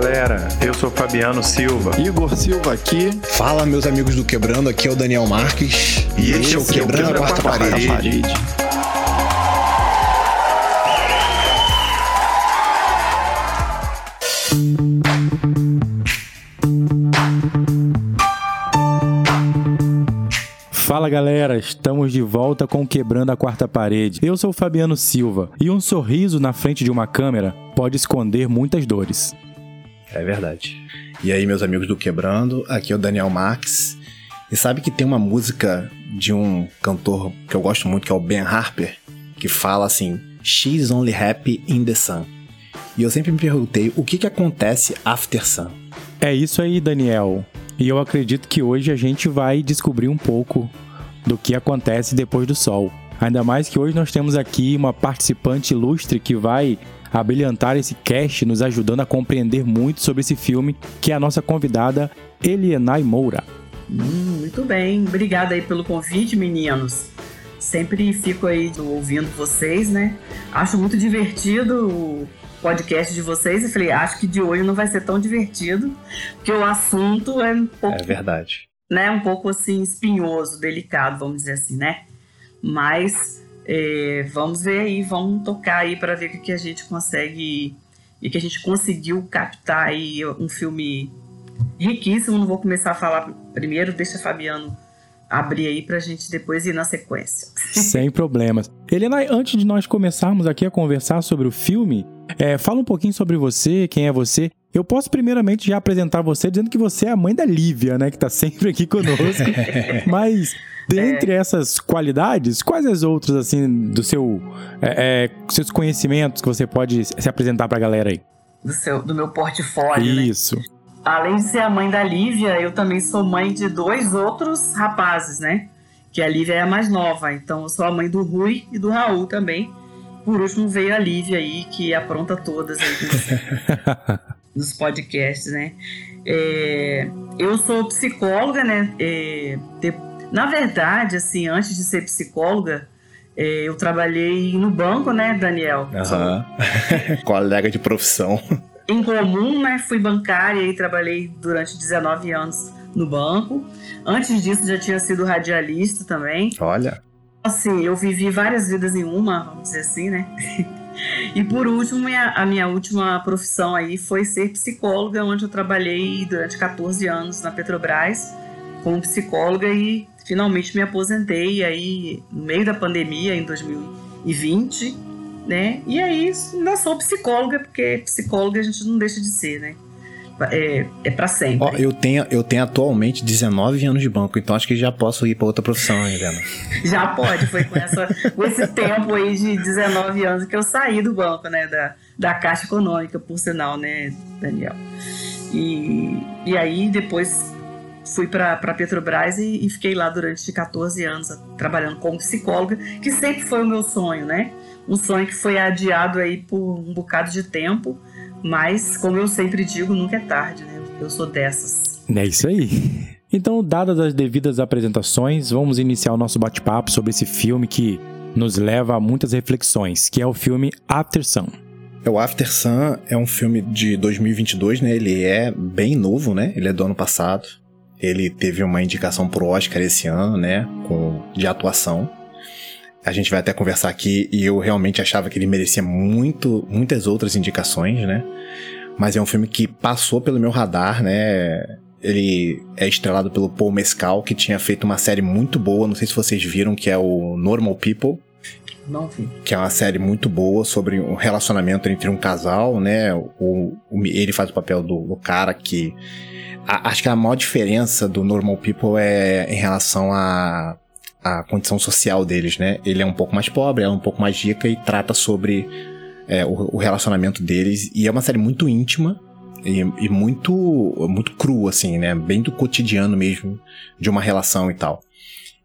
galera, eu sou Fabiano Silva. Igor Silva aqui. Fala, meus amigos do Quebrando, aqui é o Daniel Marques. E, este é o Quebrando, Quebrando a Quarta, quarta parede. parede. Fala galera, estamos de volta com Quebrando a Quarta Parede. Eu sou o Fabiano Silva e um sorriso na frente de uma câmera pode esconder muitas dores. É verdade. E aí, meus amigos do Quebrando, aqui é o Daniel Marques. E sabe que tem uma música de um cantor que eu gosto muito, que é o Ben Harper, que fala assim: She's only happy in the sun. E eu sempre me perguntei o que, que acontece after sun. É isso aí, Daniel. E eu acredito que hoje a gente vai descobrir um pouco do que acontece depois do sol. Ainda mais que hoje nós temos aqui uma participante ilustre que vai a brilhantar esse cast, nos ajudando a compreender muito sobre esse filme, que é a nossa convidada Elienay Moura. Hum, muito bem, obrigada aí pelo convite, meninos. Sempre fico aí ouvindo vocês, né? Acho muito divertido o podcast de vocês e falei, acho que de hoje não vai ser tão divertido, porque o assunto é um pouco. É verdade. Né, um pouco assim espinhoso, delicado, vamos dizer assim, né? Mas é, vamos ver aí, vamos tocar aí para ver o que a gente consegue e que a gente conseguiu captar aí um filme riquíssimo. Não vou começar a falar primeiro, deixa Fabiano abrir aí para a gente depois ir na sequência. Sem problemas. Helena, antes de nós começarmos aqui a conversar sobre o filme, é, fala um pouquinho sobre você, quem é você. Eu posso primeiramente já apresentar você dizendo que você é a mãe da Lívia, né, que tá sempre aqui conosco. Mas dentre é. essas qualidades, quais as outras assim do seu é, é, seus conhecimentos que você pode se apresentar para a galera aí? Do seu do meu portfólio, né? Isso. Né? Além de ser a mãe da Lívia, eu também sou mãe de dois outros rapazes, né? Que a Lívia é a mais nova, então eu sou a mãe do Rui e do Raul também. Por último veio a Lívia aí, que apronta todas aí nos, podcasts, né? É, eu sou psicóloga, né? É, de, na verdade, assim, antes de ser psicóloga, é, eu trabalhei no banco, né, Daniel? Aham. Uhum. Colega de profissão em comum, né? Fui bancária e trabalhei durante 19 anos no banco. Antes disso, já tinha sido radialista também. Olha. Assim, eu vivi várias vidas em uma, vamos dizer assim, né? E por último, minha, a minha última profissão aí foi ser psicóloga, onde eu trabalhei durante 14 anos na Petrobras como psicóloga e finalmente me aposentei aí no meio da pandemia, em 2020 né? E aí, não sou psicóloga, porque psicóloga a gente não deixa de ser, né? É, é para sempre. Ó, eu, tenho, eu tenho atualmente 19 anos de banco, então acho que já posso ir para outra profissão, Helena. já pode, foi com, essa, com esse tempo aí de 19 anos que eu saí do banco, né? Da, da Caixa Econômica, por sinal, né, Daniel? E, e aí depois fui para Petrobras e, e fiquei lá durante 14 anos trabalhando como psicóloga, que sempre foi o meu sonho, né? um sonho que foi adiado aí por um bocado de tempo, mas como eu sempre digo, nunca é tarde, né? Eu sou dessas. É isso aí. Então, dadas as devidas apresentações, vamos iniciar o nosso bate-papo sobre esse filme que nos leva a muitas reflexões, que é o filme After Sun. É, o After Sun é um filme de 2022, né? Ele é bem novo, né? Ele é do ano passado. Ele teve uma indicação pro Oscar esse ano, né? Com, de atuação a gente vai até conversar aqui e eu realmente achava que ele merecia muito, muitas outras indicações, né? Mas é um filme que passou pelo meu radar, né? Ele é estrelado pelo Paul Mescal, que tinha feito uma série muito boa, não sei se vocês viram, que é o Normal People. Não vi. Que é uma série muito boa sobre o um relacionamento entre um casal, né? O, o, ele faz o papel do, do cara que. A, acho que a maior diferença do Normal People é em relação a a condição social deles, né? Ele é um pouco mais pobre, é um pouco mais rica e trata sobre é, o, o, relacionamento deles. E é uma série muito íntima e, e, muito, muito crua, assim, né? Bem do cotidiano mesmo de uma relação e tal.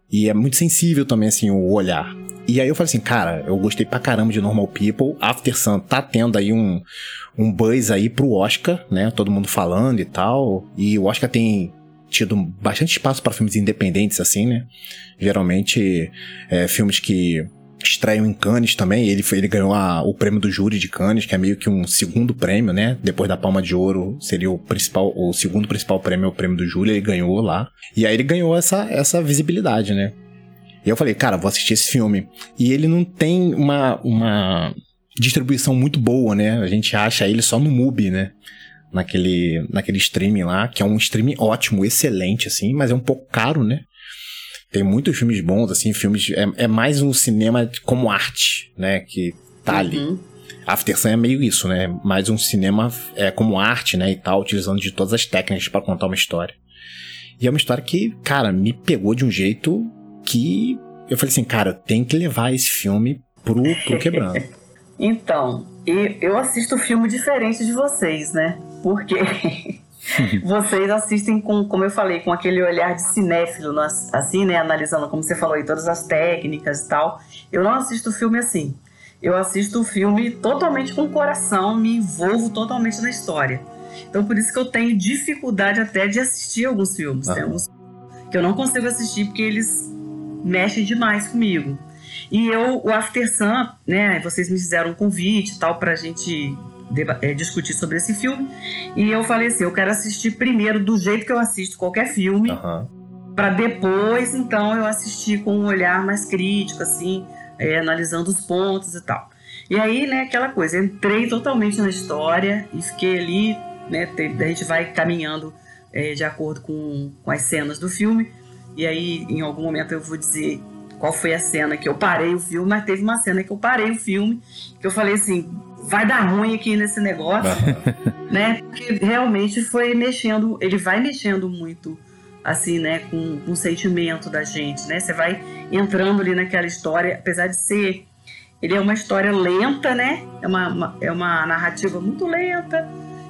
E é muito sensível também, assim, o olhar. E aí eu falei assim, cara, eu gostei pra caramba de Normal People. After Sun tá tendo aí um, um buzz aí pro Oscar, né? Todo mundo falando e tal. E o Oscar tem tido bastante espaço para filmes independentes, assim, né? Geralmente, é, filmes que estreou em Cannes também. Ele, foi, ele ganhou a, o prêmio do júri de Cannes, que é meio que um segundo prêmio, né? Depois da Palma de Ouro, seria o principal, o segundo principal prêmio, o prêmio do júri. Ele ganhou lá. E aí ele ganhou essa, essa visibilidade, né? E eu falei, cara, vou assistir esse filme. E ele não tem uma, uma distribuição muito boa, né? A gente acha ele só no MUBI, né? Naquele, naquele streaming lá, que é um streaming ótimo, excelente, assim, mas é um pouco caro, né? Tem muitos filmes bons, assim, filmes. É, é mais um cinema como arte, né? Que tá uhum. ali. After Sun é meio isso, né? Mais um cinema é, como arte, né? E tal, utilizando de todas as técnicas para contar uma história. E é uma história que, cara, me pegou de um jeito que eu falei assim, cara, tem que levar esse filme pro, pro quebrando. então, eu assisto filme diferente de vocês, né? Porque vocês assistem com, como eu falei, com aquele olhar de cinéfilo, assim, né? Analisando, como você falou aí, todas as técnicas e tal. Eu não assisto filme assim. Eu assisto o filme totalmente com o coração, me envolvo totalmente na história. Então, por isso que eu tenho dificuldade até de assistir alguns filmes. Tem alguns que eu não consigo assistir porque eles mexem demais comigo. E eu, o After Sun, né? Vocês me fizeram um convite e tal pra gente discutir sobre esse filme. E eu falei assim: eu quero assistir primeiro do jeito que eu assisto qualquer filme, uhum. para depois, então, eu assistir com um olhar mais crítico, assim, é, analisando os pontos e tal. E aí, né, aquela coisa, entrei totalmente na história e fiquei ali, né, a gente vai caminhando é, de acordo com, com as cenas do filme. E aí, em algum momento, eu vou dizer qual foi a cena que eu parei o filme, mas teve uma cena que eu parei o filme, que eu falei assim, vai dar ruim aqui nesse negócio, né? Porque realmente foi mexendo, ele vai mexendo muito, assim, né, com, com o sentimento da gente, né? Você vai entrando ali naquela história, apesar de ser. Ele é uma história lenta, né? É uma, uma é uma narrativa muito lenta,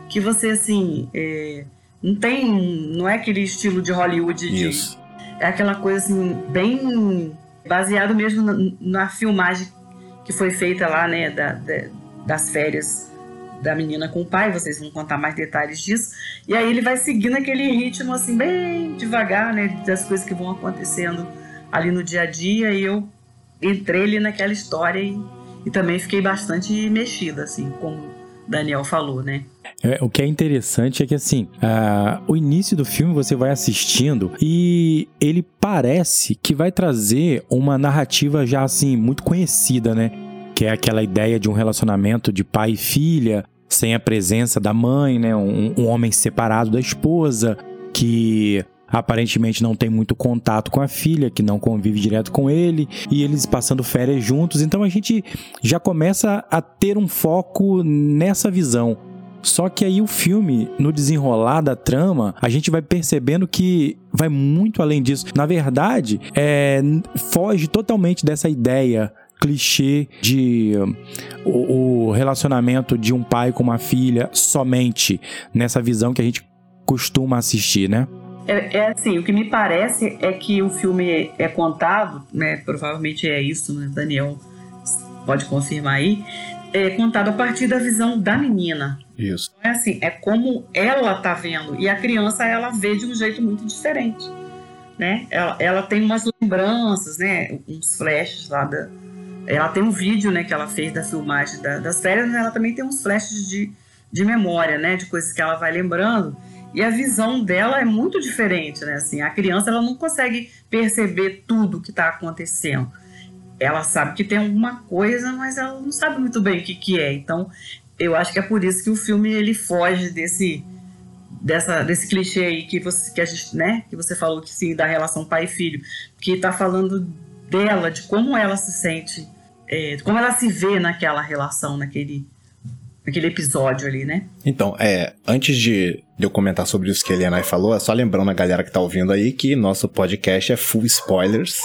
que você, assim. É, não tem. Não é aquele estilo de Hollywood de. É aquela coisa, assim, bem. baseado mesmo na, na filmagem que foi feita lá, né? Da, da, das férias da menina com o pai, vocês vão contar mais detalhes disso. E aí ele vai seguindo aquele ritmo assim, bem devagar, né, das coisas que vão acontecendo ali no dia a dia. E eu entrei ali naquela história e, e também fiquei bastante mexida, assim, como Daniel falou, né? É, o que é interessante é que, assim, uh, o início do filme você vai assistindo e ele parece que vai trazer uma narrativa já, assim, muito conhecida, né? Que é aquela ideia de um relacionamento de pai e filha, sem a presença da mãe, né? Um, um homem separado da esposa, que aparentemente não tem muito contato com a filha, que não convive direto com ele, e eles passando férias juntos. Então a gente já começa a ter um foco nessa visão. Só que aí o filme, no desenrolar da trama, a gente vai percebendo que vai muito além disso. Na verdade, é, foge totalmente dessa ideia clichê de o, o, relacionamento de um pai com uma filha somente nessa visão que a gente costuma assistir, né? É, é assim, o que me parece é que o filme é contado, né? Provavelmente é isso, né? Daniel pode confirmar aí. É contado a partir da visão da menina. Isso. É assim, é como ela tá vendo. E a criança, ela vê de um jeito muito diferente. Né? Ela, ela tem umas lembranças, né? Uns flashes lá da, ela tem um vídeo, né, que ela fez da filmagem da, das férias, ela também tem uns flashes de, de memória, né, de coisas que ela vai lembrando. E a visão dela é muito diferente, né? Assim, a criança ela não consegue perceber tudo que está acontecendo. Ela sabe que tem alguma coisa, mas ela não sabe muito bem o que, que é. Então, eu acho que é por isso que o filme ele foge desse dessa desse clichê aí que você que a gente, né, que você falou que sim da relação pai e filho, que está falando dela, de como ela se sente é, como ela se vê naquela relação, naquele, naquele episódio ali, né? Então, é, antes de, eu comentar sobre isso que a Eliana falou, é só lembrando a galera que tá ouvindo aí que nosso podcast é full spoilers.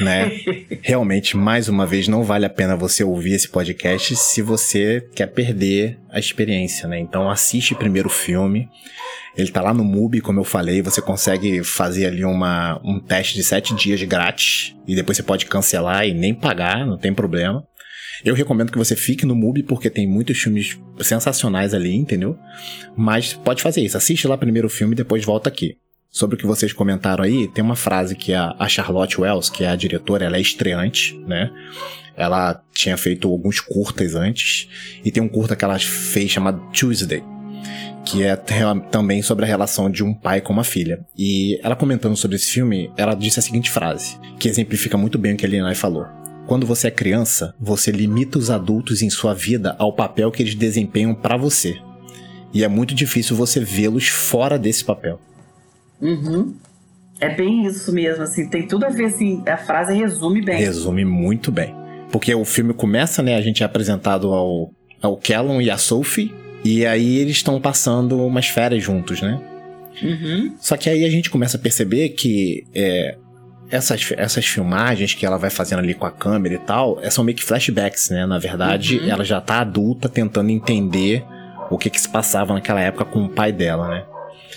Né? Realmente, mais uma vez, não vale a pena você ouvir esse podcast se você quer perder a experiência, né? Então assiste primeiro o filme. Ele tá lá no MUBI, como eu falei, você consegue fazer ali uma, um teste de sete dias grátis e depois você pode cancelar e nem pagar, não tem problema. Eu recomendo que você fique no MUBI porque tem muitos filmes sensacionais ali, entendeu? Mas pode fazer isso, assiste lá primeiro o filme e depois volta aqui. Sobre o que vocês comentaram aí, tem uma frase que a, a Charlotte Wells, que é a diretora, ela é estreante, né? Ela tinha feito alguns curtas antes, e tem um curta que ela fez chamado Tuesday, que é também sobre a relação de um pai com uma filha. E ela comentando sobre esse filme, ela disse a seguinte frase, que exemplifica muito bem o que a Linai falou. Quando você é criança, você limita os adultos em sua vida ao papel que eles desempenham para você. E é muito difícil você vê-los fora desse papel. Uhum. É bem isso mesmo, assim, tem tudo a ver, assim, a frase resume bem. Resume muito bem. Porque o filme começa, né, a gente é apresentado ao, ao Callum e a Sophie, e aí eles estão passando umas férias juntos, né? Uhum. Só que aí a gente começa a perceber que é, essas, essas filmagens que ela vai fazendo ali com a câmera e tal, é, são meio que flashbacks, né? Na verdade, uhum. ela já tá adulta tentando entender o que que se passava naquela época com o pai dela, né?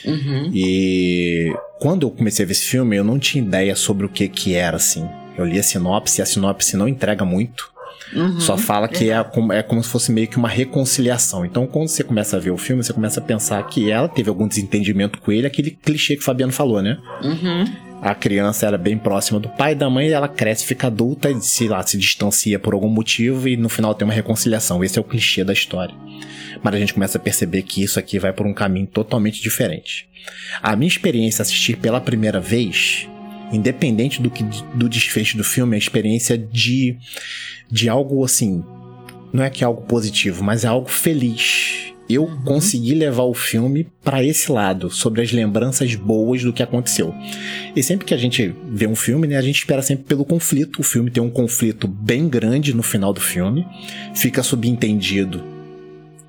Uhum. E quando eu comecei a ver esse filme, eu não tinha ideia sobre o que que era, assim. Eu li a sinopse e a sinopse não entrega muito. Uhum, Só fala que é. Como, é como se fosse meio que uma reconciliação. Então, quando você começa a ver o filme, você começa a pensar que ela teve algum desentendimento com ele, aquele clichê que o Fabiano falou, né? Uhum. A criança era bem próxima do pai e da mãe, ela cresce, fica adulta e se lá se distancia por algum motivo e no final tem uma reconciliação. Esse é o clichê da história. Mas a gente começa a perceber que isso aqui vai por um caminho totalmente diferente. A minha experiência assistir pela primeira vez independente do que do desfecho do filme, é a experiência de de algo assim, não é que é algo positivo, mas é algo feliz. Eu uhum. consegui levar o filme para esse lado, sobre as lembranças boas do que aconteceu. E sempre que a gente vê um filme, né, a gente espera sempre pelo conflito. O filme tem um conflito bem grande no final do filme, fica subentendido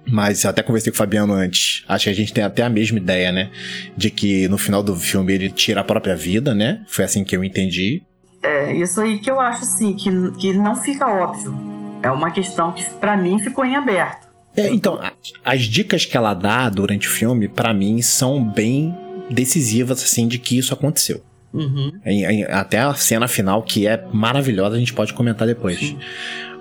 mas até conversei com o Fabiano antes. Acho que a gente tem até a mesma ideia, né? De que no final do filme ele tira a própria vida, né? Foi assim que eu entendi. É, isso aí que eu acho assim, que, que não fica óbvio. É uma questão que para mim ficou em aberto. É, então, as dicas que ela dá durante o filme, para mim, são bem decisivas, assim, de que isso aconteceu. Uhum. Até a cena final, que é maravilhosa, a gente pode comentar depois. Sim.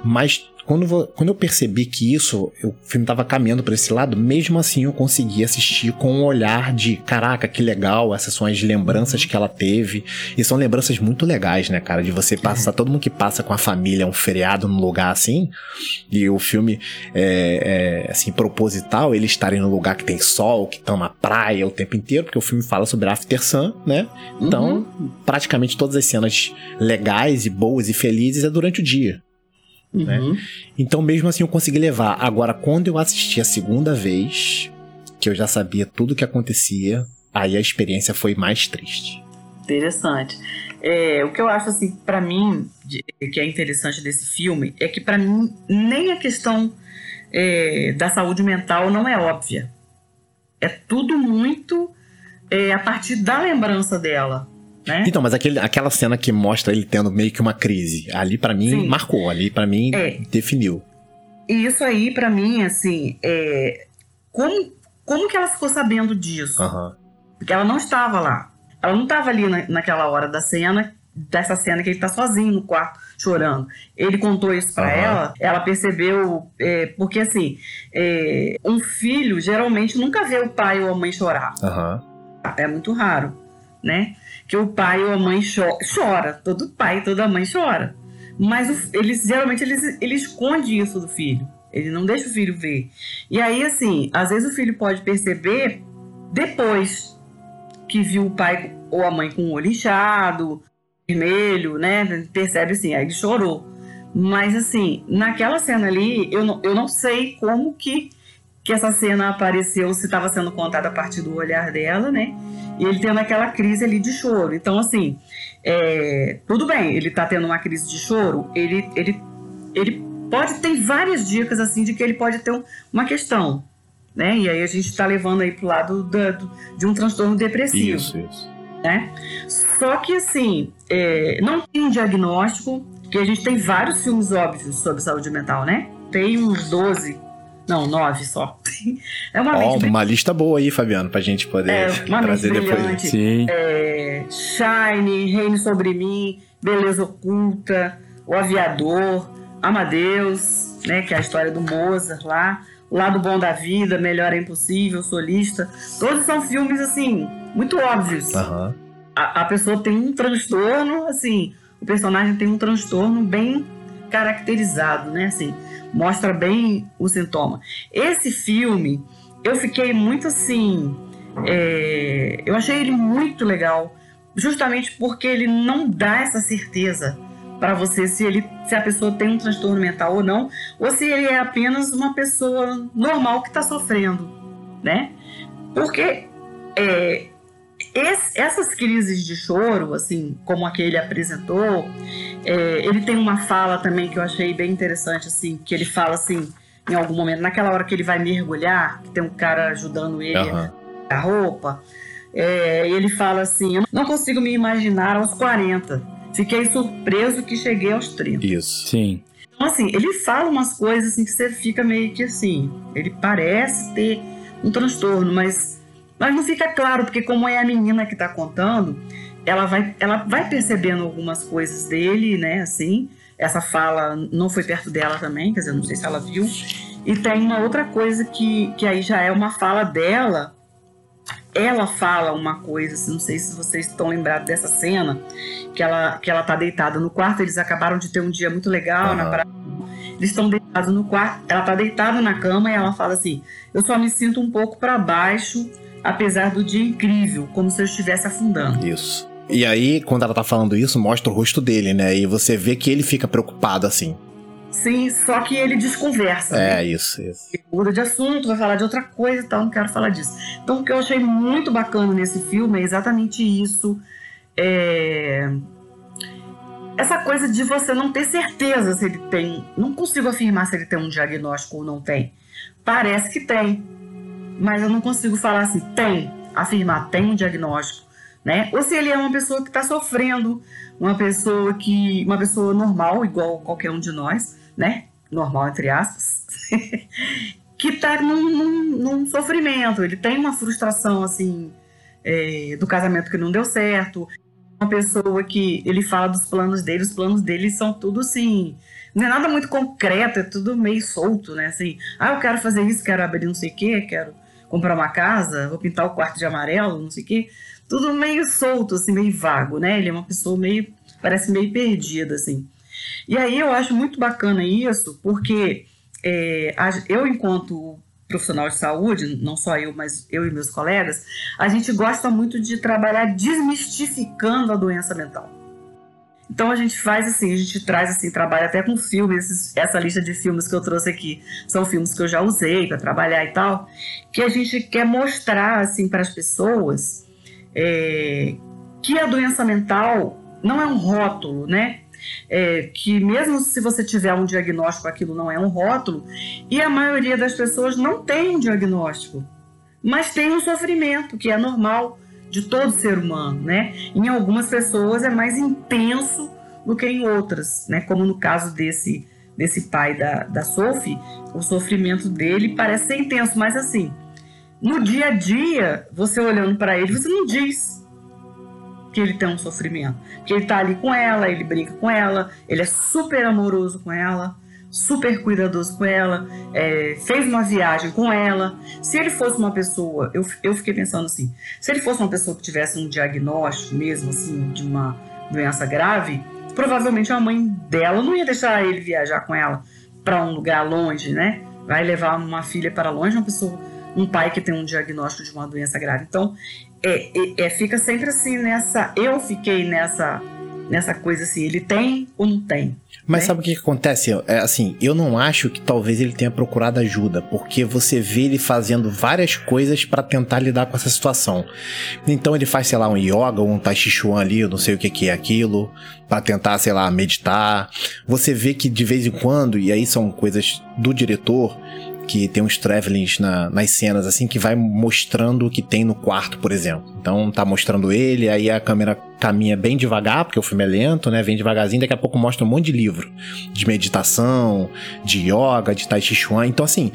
Mas quando, quando eu percebi que isso, o filme estava caminhando para esse lado, mesmo assim eu consegui assistir com um olhar de caraca, que legal, essas são as lembranças que ela teve. E são lembranças muito legais, né, cara? De você passar, todo mundo que passa com a família um feriado num lugar assim, e o filme é, é assim, proposital, eles estarem no lugar que tem sol, que estão na praia o tempo inteiro, porque o filme fala sobre After Sun, né? Então, uhum. praticamente todas as cenas legais e boas e felizes é durante o dia. Né? Uhum. Né? Então, mesmo assim, eu consegui levar. Agora, quando eu assisti a segunda vez, que eu já sabia tudo o que acontecia, aí a experiência foi mais triste. Interessante. É, o que eu acho, assim, para mim, de, que é interessante desse filme, é que para mim, nem a questão é, da saúde mental não é óbvia. É tudo muito é, a partir da lembrança dela. Né? Então, mas aquele, aquela cena que mostra ele tendo meio que uma crise, ali para mim Sim. marcou, ali para mim é. definiu. E isso aí para mim, assim, é... como, como que ela ficou sabendo disso? Uhum. Porque ela não estava lá. Ela não estava ali na, naquela hora da cena, dessa cena que ele tá sozinho no quarto chorando. Ele contou isso para uhum. ela, ela percebeu, é, porque assim, é, um filho geralmente nunca vê o pai ou a mãe chorar. Uhum. É muito raro, né? Que o pai ou a mãe chora, chora. todo pai e toda mãe chora. Mas o, geralmente eles, ele esconde isso do filho. Ele não deixa o filho ver. E aí, assim, às vezes o filho pode perceber depois que viu o pai ou a mãe com o olho inchado, vermelho, né? Percebe assim, aí ele chorou. Mas assim, naquela cena ali, eu não, eu não sei como que, que essa cena apareceu, se estava sendo contada a partir do olhar dela, né? e ele tendo aquela crise ali de choro. Então, assim, é, tudo bem, ele tá tendo uma crise de choro, ele, ele, ele pode ter várias dicas, assim, de que ele pode ter uma questão, né? E aí a gente está levando aí pro lado do, de um transtorno depressivo. Isso, isso. Né? Só que, assim, é, não tem um diagnóstico, que a gente tem vários filmes óbvios sobre saúde mental, né? Tem uns 12 não, nove só. É uma, oh, bem... uma lista boa aí, Fabiano, pra gente poder é, trazer depois. Sim. É, Shine, Reine Sobre Mim, Beleza Oculta, O Aviador, Amadeus, né, que é a história do Mozart lá, O Lado Bom da Vida, Melhor é Impossível, Solista. Todos são filmes, assim, muito óbvios. Aham. A, a pessoa tem um transtorno, assim, o personagem tem um transtorno bem caracterizado, né, assim, mostra bem o sintoma. Esse filme, eu fiquei muito assim, é, eu achei ele muito legal, justamente porque ele não dá essa certeza para você se ele se a pessoa tem um transtorno mental ou não, ou se ele é apenas uma pessoa normal que está sofrendo, né? Porque é, esse, essas crises de choro, assim, como a que ele apresentou, é, ele tem uma fala também que eu achei bem interessante, assim, que ele fala assim, em algum momento, naquela hora que ele vai mergulhar, que tem um cara ajudando ele Aham. a roupa, é, ele fala assim: Eu não consigo me imaginar aos 40. Fiquei surpreso que cheguei aos 30. Isso. Sim. Então, assim, ele fala umas coisas assim que você fica meio que assim. Ele parece ter um transtorno, mas, mas não fica claro, porque como é a menina que tá contando, ela vai, ela vai percebendo algumas coisas dele, né? Assim, essa fala não foi perto dela também, quer dizer, não sei se ela viu. E tem uma outra coisa que, que aí já é uma fala dela. Ela fala uma coisa, assim, não sei se vocês estão lembrados dessa cena, que ela, que ela tá deitada no quarto, eles acabaram de ter um dia muito legal na Aham. praia. Eles estão deitados no quarto, ela tá deitada na cama e ela fala assim: Eu só me sinto um pouco para baixo, apesar do dia incrível, como se eu estivesse afundando. Isso. E aí, quando ela tá falando isso, mostra o rosto dele, né? E você vê que ele fica preocupado assim. Sim, só que ele desconversa. né? É, isso, isso. Ele muda de assunto, vai falar de outra coisa e tal, não quero falar disso. Então, o que eu achei muito bacana nesse filme é exatamente isso. É... Essa coisa de você não ter certeza se ele tem. Não consigo afirmar se ele tem um diagnóstico ou não tem. Parece que tem. Mas eu não consigo falar assim, tem, afirmar, tem um diagnóstico. Né? Ou se ele é uma pessoa que está sofrendo, uma pessoa que. uma pessoa normal, igual qualquer um de nós, né? Normal, entre aspas. que está num, num, num sofrimento. Ele tem uma frustração, assim, é, do casamento que não deu certo. Uma pessoa que ele fala dos planos dele, os planos dele são tudo assim. Não é nada muito concreto, é tudo meio solto, né? Assim, ah, eu quero fazer isso, quero abrir não sei o quê, quero comprar uma casa, vou pintar o quarto de amarelo, não sei o quê. Tudo meio solto, assim, meio vago, né? Ele é uma pessoa meio, parece meio perdida, assim. E aí eu acho muito bacana isso, porque é, eu, enquanto profissional de saúde, não só eu, mas eu e meus colegas, a gente gosta muito de trabalhar desmistificando a doença mental. Então a gente faz assim, a gente traz assim, trabalha até com filmes, essa lista de filmes que eu trouxe aqui são filmes que eu já usei para trabalhar e tal, que a gente quer mostrar assim para as pessoas é, que a doença mental não é um rótulo, né? É, que mesmo se você tiver um diagnóstico, aquilo não é um rótulo, e a maioria das pessoas não tem um diagnóstico, mas tem um sofrimento, que é normal de todo ser humano, né? Em algumas pessoas é mais intenso do que em outras, né? Como no caso desse, desse pai da, da Sophie, o sofrimento dele parece ser intenso, mas assim, no dia a dia, você olhando para ele, você não diz que ele tem um sofrimento. Porque ele tá ali com ela, ele brinca com ela, ele é super amoroso com ela, super cuidadoso com ela, é, fez uma viagem com ela. Se ele fosse uma pessoa, eu, eu fiquei pensando assim, se ele fosse uma pessoa que tivesse um diagnóstico mesmo, assim, de uma doença grave, provavelmente a mãe dela não ia deixar ele viajar com ela para um lugar longe, né? Vai levar uma filha para longe, uma pessoa, um pai que tem um diagnóstico de uma doença grave. Então, é, é, é, fica sempre assim nessa. Eu fiquei nessa nessa coisa assim, ele tem ou não tem? Mas né? sabe o que, que acontece? É assim, eu não acho que talvez ele tenha procurado ajuda, porque você vê ele fazendo várias coisas pra tentar lidar com essa situação. Então ele faz, sei lá, um yoga, um tai chi chuan ali, eu não sei o que, que é aquilo, pra tentar, sei lá, meditar. Você vê que de vez em quando, e aí são coisas do diretor, que tem uns travelings na, nas cenas, assim, que vai mostrando o que tem no quarto, por exemplo. Então tá mostrando ele, aí a câmera caminha bem devagar, porque o filme é lento, né? Vem devagarzinho, daqui a pouco mostra um monte de livro. De meditação, de yoga, de tai chi chuan. Então, assim,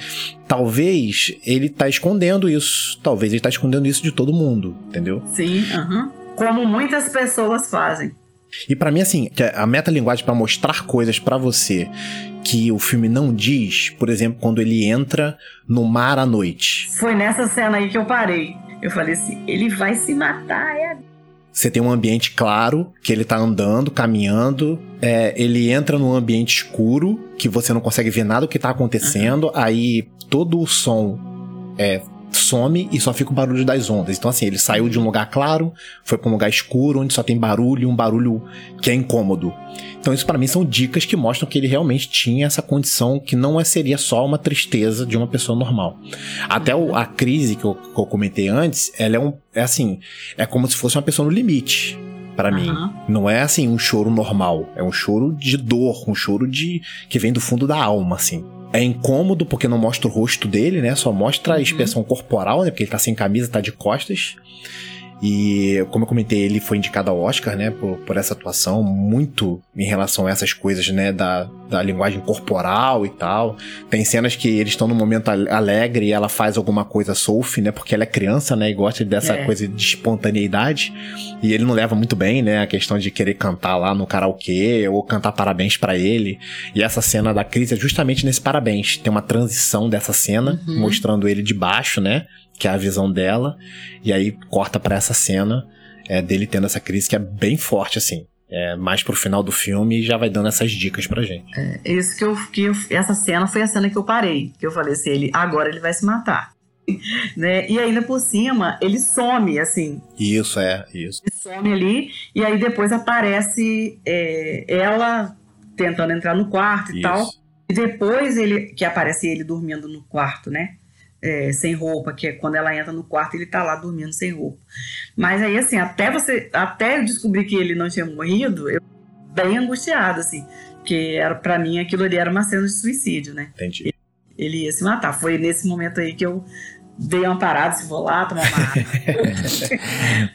talvez ele tá escondendo isso. Talvez ele tá escondendo isso de todo mundo, entendeu? Sim, aham. como muitas pessoas fazem. E para mim, assim, a metalinguagem para mostrar coisas para você que o filme não diz, por exemplo, quando ele entra no mar à noite. Foi nessa cena aí que eu parei. Eu falei assim, ele vai se matar, é você tem um ambiente claro, que ele tá andando, caminhando. É, ele entra num ambiente escuro, que você não consegue ver nada do que tá acontecendo. Aí todo o som é, some e só fica o barulho das ondas. Então, assim, ele saiu de um lugar claro, foi para um lugar escuro, onde só tem barulho, um barulho que é incômodo. Então, isso para mim são dicas que mostram que ele realmente tinha essa condição que não é, seria só uma tristeza de uma pessoa normal. Até o, a crise que eu, que eu, comentei antes, ela é um. É assim, é como se fosse uma pessoa no limite para uhum. mim. Não é assim um choro normal, é um choro de dor, um choro de que vem do fundo da alma, assim. É incômodo porque não mostra o rosto dele, né? Só mostra a uhum. expressão corporal, né? Porque ele tá sem camisa, tá de costas. E, como eu comentei, ele foi indicado ao Oscar, né, por, por essa atuação, muito em relação a essas coisas, né, da, da linguagem corporal e tal. Tem cenas que eles estão num momento alegre e ela faz alguma coisa soft, né, porque ela é criança, né, e gosta dessa é. coisa de espontaneidade. E ele não leva muito bem, né, a questão de querer cantar lá no karaokê ou cantar parabéns para ele. E essa cena da crise é justamente nesse parabéns. Tem uma transição dessa cena, uhum. mostrando ele de baixo, né, que é a visão dela, e aí corta para essa cena é, dele tendo essa crise que é bem forte, assim. É, mais pro final do filme já vai dando essas dicas pra gente. É, isso que eu, que eu, essa cena foi a cena que eu parei, que eu falei assim, ele agora ele vai se matar. né? E ainda por cima, ele some, assim. Isso, é, isso. Ele some ali, e aí depois aparece é, ela tentando entrar no quarto e isso. tal. E depois ele que aparece ele dormindo no quarto, né? É, sem roupa, que é quando ela entra no quarto ele tá lá dormindo sem roupa. Mas aí, assim, até você, até eu descobrir que ele não tinha morrido, eu bem angustiada, assim, porque era para mim aquilo ali era uma cena de suicídio, né? Entendi. Ele, ele ia se matar. Foi nesse momento aí que eu dei uma parada, se vou lá tomar uma água.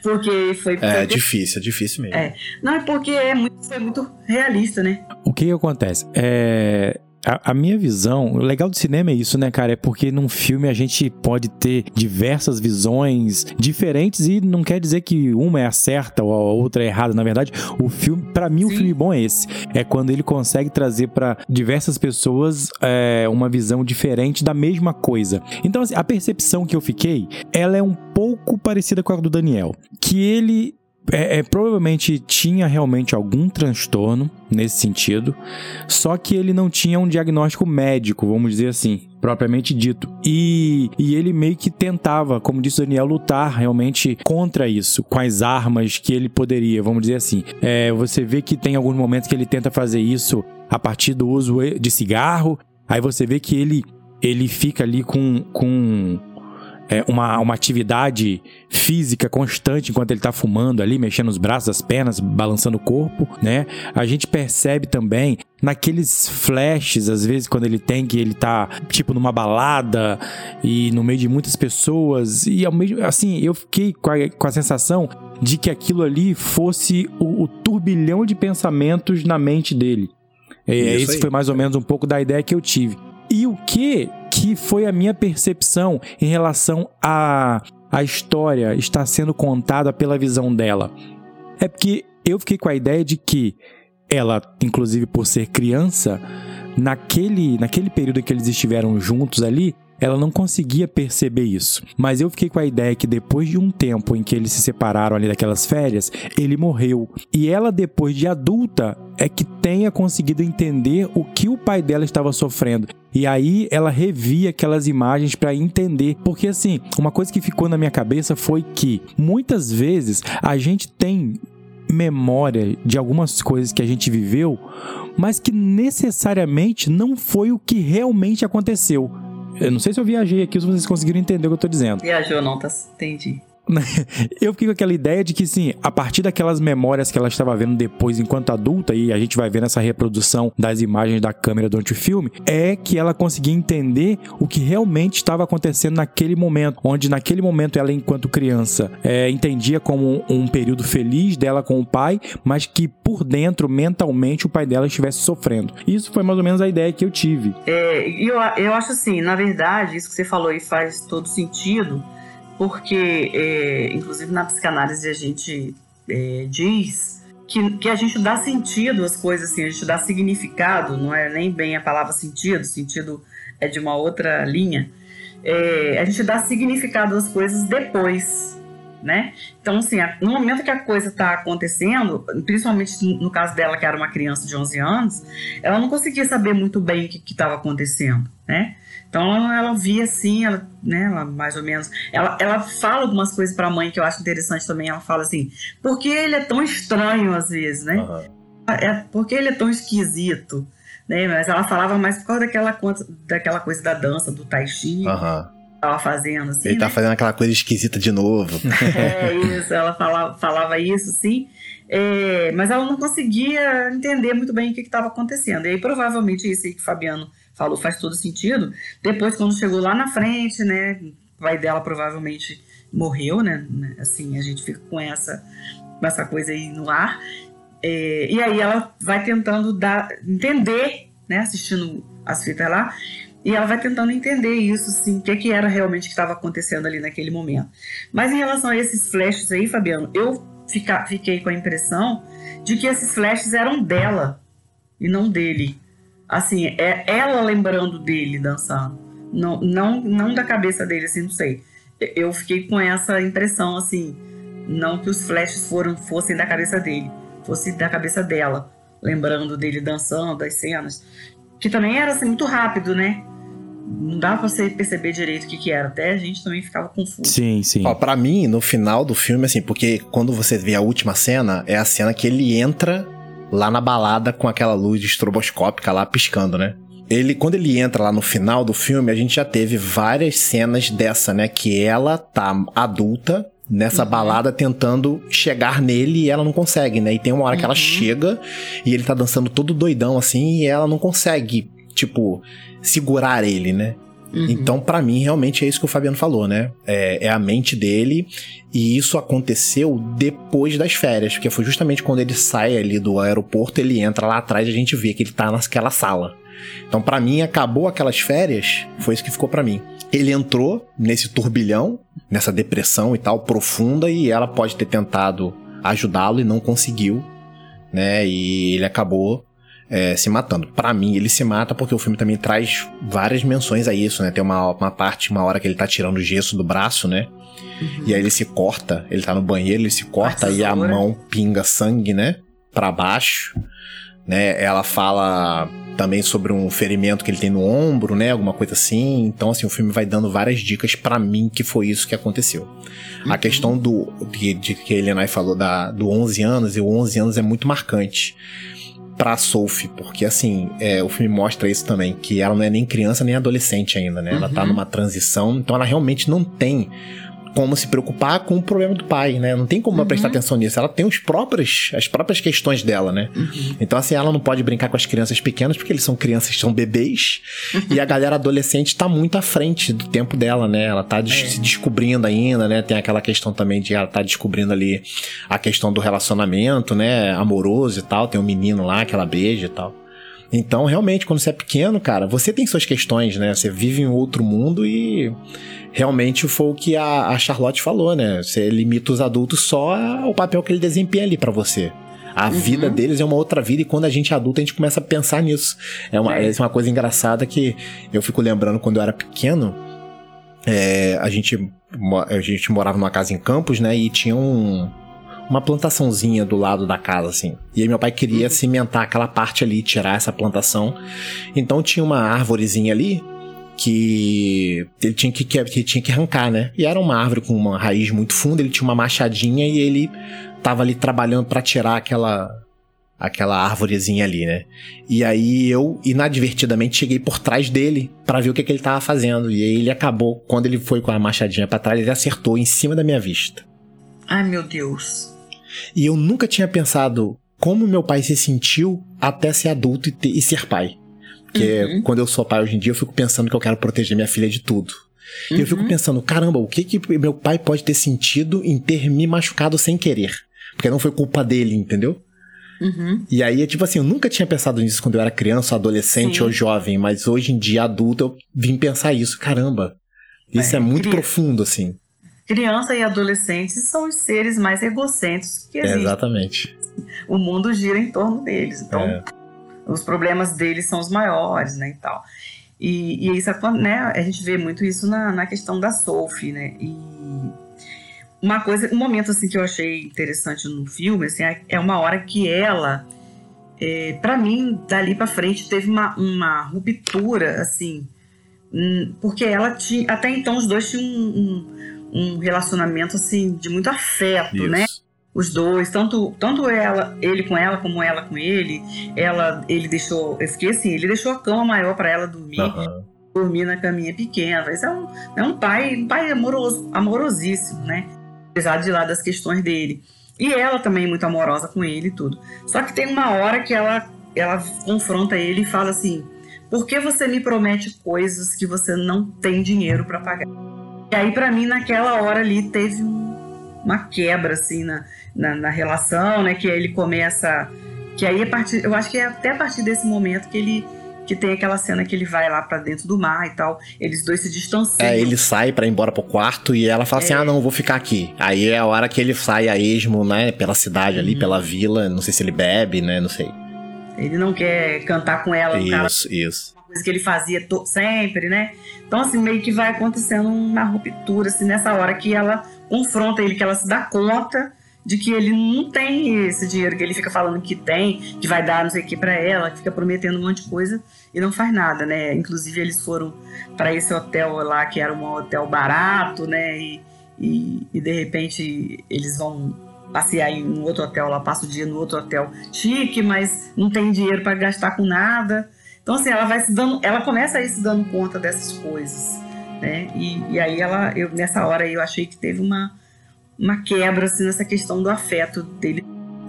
porque foi. É, é difícil, é difícil mesmo. É. Não, é porque é muito, foi muito realista, né? O que acontece? É, a, a, minha visão, o legal do cinema é isso, né, cara? É porque num filme a gente pode ter diversas visões diferentes e não quer dizer que uma é a certa ou a outra é errada. Na verdade, o filme, para mim, Sim. o filme bom é esse. É quando ele consegue trazer para diversas pessoas é, uma visão diferente da mesma coisa. Então, assim, a percepção que eu fiquei, ela é um pouco parecida com a do Daniel. Que ele é, é, provavelmente tinha realmente algum transtorno nesse sentido, só que ele não tinha um diagnóstico médico, vamos dizer assim, propriamente dito. E, e ele meio que tentava, como disse Daniel, lutar realmente contra isso, com as armas que ele poderia, vamos dizer assim. É, você vê que tem alguns momentos que ele tenta fazer isso a partir do uso de cigarro, aí você vê que ele, ele fica ali com. com é, uma, uma atividade física constante enquanto ele está fumando ali, mexendo os braços, as pernas, balançando o corpo, né? A gente percebe também naqueles flashes, às vezes, quando ele tem que ele tá, tipo, numa balada e no meio de muitas pessoas, e ao mesmo assim, eu fiquei com a, com a sensação de que aquilo ali fosse o, o turbilhão de pensamentos na mente dele. É, esse foi mais ou menos um pouco da ideia que eu tive. E o que que foi a minha percepção em relação a a história estar sendo contada pela visão dela? É porque eu fiquei com a ideia de que ela, inclusive por ser criança, naquele, naquele período que eles estiveram juntos ali, ela não conseguia perceber isso. Mas eu fiquei com a ideia que depois de um tempo em que eles se separaram ali daquelas férias, ele morreu. E ela, depois de adulta, é que tenha conseguido entender o que o pai dela estava sofrendo. E aí ela revia aquelas imagens para entender. Porque assim, uma coisa que ficou na minha cabeça foi que muitas vezes a gente tem memória de algumas coisas que a gente viveu, mas que necessariamente não foi o que realmente aconteceu. Eu não sei se eu viajei aqui, se vocês conseguiram entender o que eu tô dizendo. Viajou não, tá? Entendi. Eu fiquei com aquela ideia de que, sim, a partir daquelas memórias que ela estava vendo depois enquanto adulta, e a gente vai ver nessa reprodução das imagens da câmera durante o filme, é que ela conseguia entender o que realmente estava acontecendo naquele momento, onde naquele momento ela, enquanto criança, é, entendia como um período feliz dela com o pai, mas que por dentro, mentalmente, o pai dela estivesse sofrendo. Isso foi mais ou menos a ideia que eu tive. É, eu, eu acho assim, na verdade, isso que você falou aí faz todo sentido porque, é, inclusive na psicanálise, a gente é, diz que, que a gente dá sentido às coisas, assim, a gente dá significado, não é nem bem a palavra sentido, sentido é de uma outra linha. É, a gente dá significado às coisas depois, né? Então, assim, no momento que a coisa está acontecendo, principalmente no caso dela, que era uma criança de 11 anos, ela não conseguia saber muito bem o que estava acontecendo, né? Então ela via assim, ela, né, ela mais ou menos. Ela, ela fala algumas coisas para a mãe que eu acho interessante também. Ela fala assim: por que ele é tão estranho às vezes, né? Uhum. É, por que ele é tão esquisito? Né? Mas ela falava mais por causa daquela, daquela coisa da dança, do tai chi. Uhum. Tava fazendo, assim. Ele tá né? fazendo aquela coisa esquisita de novo. É isso, ela falava, falava isso, sim. É, mas ela não conseguia entender muito bem o que estava acontecendo. E aí, provavelmente, isso aí que o Fabiano falou faz todo sentido. Depois, quando chegou lá na frente, né, o pai dela provavelmente morreu, né, né? Assim, a gente fica com essa, com essa coisa aí no ar. É, e aí ela vai tentando dar, entender, né, assistindo as fitas lá, e ela vai tentando entender isso, assim, o que, que era realmente que estava acontecendo ali naquele momento. Mas em relação a esses flashes aí, Fabiano, eu fica, fiquei com a impressão de que esses flashes eram dela e não dele assim, é ela lembrando dele dançando. Não, não, não da cabeça dele, assim, não sei. Eu fiquei com essa impressão, assim, não que os flashes foram, fossem da cabeça dele, fosse da cabeça dela, lembrando dele dançando, as cenas. Que também era assim, muito rápido, né? Não dava pra você perceber direito o que, que era. Até a gente também ficava confuso. Sim, sim. Ó, pra mim, no final do filme, assim, porque quando você vê a última cena, é a cena que ele entra lá na balada com aquela luz estroboscópica lá piscando, né? Ele, quando ele entra lá no final do filme, a gente já teve várias cenas dessa, né? Que ela tá adulta nessa uhum. balada tentando chegar nele e ela não consegue, né? E tem uma hora uhum. que ela uhum. chega e ele tá dançando todo doidão assim e ela não consegue, tipo, segurar ele, né? Uhum. Então, para mim, realmente é isso que o Fabiano falou, né? É, é, a mente dele, e isso aconteceu depois das férias, porque foi justamente quando ele sai ali do aeroporto, ele entra lá atrás e a gente vê que ele tá naquela sala. Então, para mim, acabou aquelas férias, foi isso que ficou para mim. Ele entrou nesse turbilhão, nessa depressão e tal, profunda, e ela pode ter tentado ajudá-lo e não conseguiu, né? E ele acabou é, se matando. Para mim, ele se mata porque o filme também traz várias menções a isso, né? Tem uma, uma parte, uma hora que ele tá tirando o gesso do braço, né? Uhum. E aí ele se corta, ele tá no banheiro, ele se corta e a mão pinga sangue, né? Pra baixo, né? Ela fala também sobre um ferimento que ele tem no ombro, né? Alguma coisa assim. Então, assim, o filme vai dando várias dicas para mim que foi isso que aconteceu. Uhum. A questão do de, de que a Elenai falou da, do 11 anos, e o 11 anos é muito marcante pra Sophie, porque assim, é, o filme mostra isso também, que ela não é nem criança nem adolescente ainda, né? Uhum. Ela tá uhum. numa transição, então ela realmente não tem como se preocupar com o problema do pai, né? Não tem como uhum. prestar atenção nisso. Ela tem os próprios, as próprias questões dela, né? Uhum. Então, assim, ela não pode brincar com as crianças pequenas, porque eles são crianças, são bebês, e a galera adolescente tá muito à frente do tempo dela, né? Ela tá é. se descobrindo ainda, né? Tem aquela questão também de ela tá descobrindo ali a questão do relacionamento, né? Amoroso e tal. Tem um menino lá que ela beija e tal. Então, realmente, quando você é pequeno, cara, você tem suas questões, né? Você vive em outro mundo e realmente foi o que a, a Charlotte falou, né? Você limita os adultos só ao papel que ele desempenha ali para você. A uhum. vida deles é uma outra vida e quando a gente é adulto a gente começa a pensar nisso. É uma, é. é uma coisa engraçada que eu fico lembrando quando eu era pequeno. É, a, gente, a gente morava numa casa em Campos, né? E tinha um, uma plantaçãozinha do lado da casa, assim. E aí meu pai queria uhum. cimentar aquela parte ali, tirar essa plantação. Então tinha uma árvorezinha ali que ele tinha que, que, ele tinha que arrancar, né? E era uma árvore com uma raiz muito funda, ele tinha uma machadinha e ele tava ali trabalhando para tirar aquela aquela árvorezinha ali, né? E aí eu inadvertidamente cheguei por trás dele para ver o que, que ele tava fazendo. E aí ele acabou, quando ele foi com a machadinha para trás, ele acertou em cima da minha vista. Ai, meu Deus. E eu nunca tinha pensado como meu pai se sentiu até ser adulto e, ter, e ser pai. Porque uhum. quando eu sou pai hoje em dia, eu fico pensando que eu quero proteger minha filha de tudo. Uhum. E eu fico uhum. pensando, caramba, o que, que meu pai pode ter sentido em ter me machucado sem querer? Porque não foi culpa dele, entendeu? Uhum. E aí, é tipo assim, eu nunca tinha pensado nisso quando eu era criança, adolescente Sim. ou jovem, mas hoje em dia, adulto, eu vim pensar isso. Caramba, isso é, é muito profundo, assim. Criança e adolescentes são os seres mais egocêntricos que existem. exatamente. o mundo gira em torno deles. Então, é. os problemas deles são os maiores, né, e tal. E, e isso, né, a gente vê muito isso na, na questão da Sophie, né, e uma coisa, um momento assim que eu achei interessante no filme, assim, é, é uma hora que ela, é, para mim, dali para frente teve uma, uma ruptura, assim, hum, porque ela tinha, até então os dois tinham um, um, um relacionamento assim de muito afeto, Isso. né? Os dois, tanto, tanto ela, ele com ela como ela com ele, ela, ele deixou, eu fiquei assim, ele deixou a cama maior para ela dormir. Uhum. Dormir na caminha pequena. Isso é um, é um pai, um pai amoroso, amorosíssimo, né? apesar de lá das questões dele. E ela também muito amorosa com ele e tudo. Só que tem uma hora que ela, ela confronta ele e fala assim: Por que você me promete coisas que você não tem dinheiro para pagar? E aí, para mim, naquela hora ali, teve uma quebra, assim, na, na, na, relação, né? Que aí ele começa. Que aí, a partir, eu acho que é até a partir desse momento que ele que tem aquela cena que ele vai lá para dentro do mar e tal. Eles dois se distanciam. É, ele sai para ir embora pro quarto e ela fala assim, é. assim: ah, não, vou ficar aqui. Aí é a hora que ele sai a esmo, né, pela cidade ali, uhum. pela vila. Não sei se ele bebe, né, não sei. Ele não quer cantar com ela. Isso, isso. Coisa que ele fazia sempre, né? Então, assim, meio que vai acontecendo uma ruptura, assim, nessa hora que ela confronta ele, que ela se dá conta de que ele não tem esse dinheiro que ele fica falando que tem, que vai dar não sei o que para ela, que fica prometendo um monte de coisa e não faz nada, né? Inclusive eles foram para esse hotel lá que era um hotel barato, né? E, e, e, de repente eles vão passear em um outro hotel lá, passa o dia no outro hotel chique, mas não tem dinheiro para gastar com nada. Então assim, ela vai se dando, ela começa a ir se dando conta dessas coisas, né? E, e aí ela, eu nessa hora eu achei que teve uma uma quebra assim, nessa questão do afeto dele.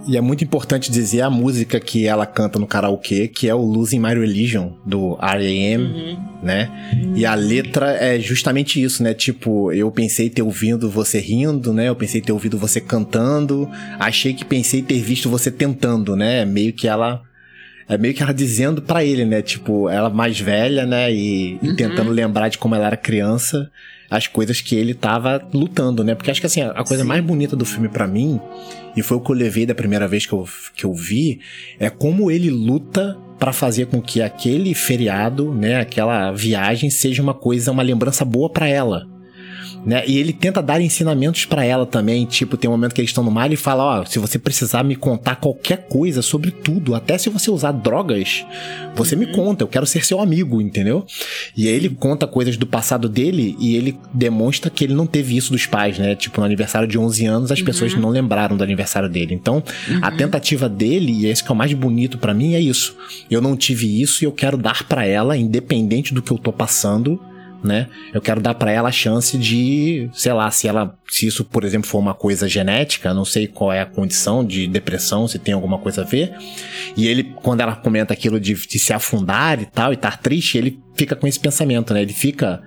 E é muito importante dizer a música que ela canta no karaokê, que é o Losing My Religion, do R.A.M., uhum. né? Uhum. E a letra é justamente isso, né? Tipo, eu pensei ter ouvido você rindo, né? Eu pensei ter ouvido você cantando. Achei que pensei ter visto você tentando, né? Meio que ela... É meio que ela dizendo para ele, né? Tipo, ela mais velha, né? E, uhum. e tentando lembrar de como ela era criança as coisas que ele tava lutando, né? Porque acho que assim, a coisa Sim. mais bonita do filme para mim, e foi o que eu levei da primeira vez que eu, que eu vi, é como ele luta para fazer com que aquele feriado, né, aquela viagem seja uma coisa, uma lembrança boa para ela né? E ele tenta dar ensinamentos para ela também, tipo, tem um momento que eles estão no mar e fala, ó, oh, se você precisar me contar qualquer coisa sobre tudo, até se você usar drogas, você uhum. me conta, eu quero ser seu amigo, entendeu? E aí ele conta coisas do passado dele e ele demonstra que ele não teve isso dos pais, né? Tipo, no aniversário de 11 anos, as uhum. pessoas não lembraram do aniversário dele. Então, uhum. a tentativa dele, e esse que é o mais bonito para mim, é isso. Eu não tive isso e eu quero dar para ela, independente do que eu tô passando, né? Eu quero dar para ela a chance de, sei lá, se ela, se isso, por exemplo, for uma coisa genética, não sei qual é a condição de depressão, se tem alguma coisa a ver. E ele, quando ela comenta aquilo de, de se afundar e tal, e estar triste, ele fica com esse pensamento, né? Ele fica,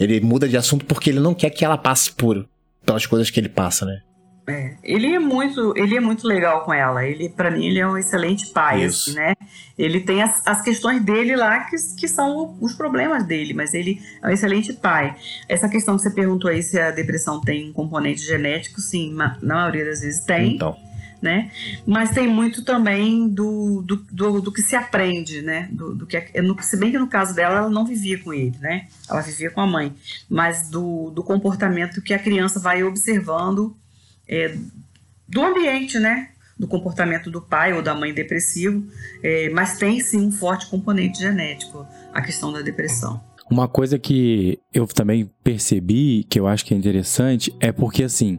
ele muda de assunto porque ele não quer que ela passe por pelas coisas que ele passa, né? É, ele é muito, ele é muito legal com ela. Ele, para mim, ele é um excelente pai, assim, né? Ele tem as, as questões dele lá que, que são os problemas dele, mas ele é um excelente pai. Essa questão que você perguntou aí se a depressão tem um componente genético, sim, na maioria das vezes tem. Então. Né? Mas tem muito também do, do, do, do que se aprende, né? Do, do que, no, se bem que no caso dela, ela não vivia com ele, né? Ela vivia com a mãe. Mas do, do comportamento que a criança vai observando é, do ambiente, né? Do comportamento do pai ou da mãe depressivo, é, mas tem sim um forte componente genético a questão da depressão. Uma coisa que eu também percebi, que eu acho que é interessante, é porque assim,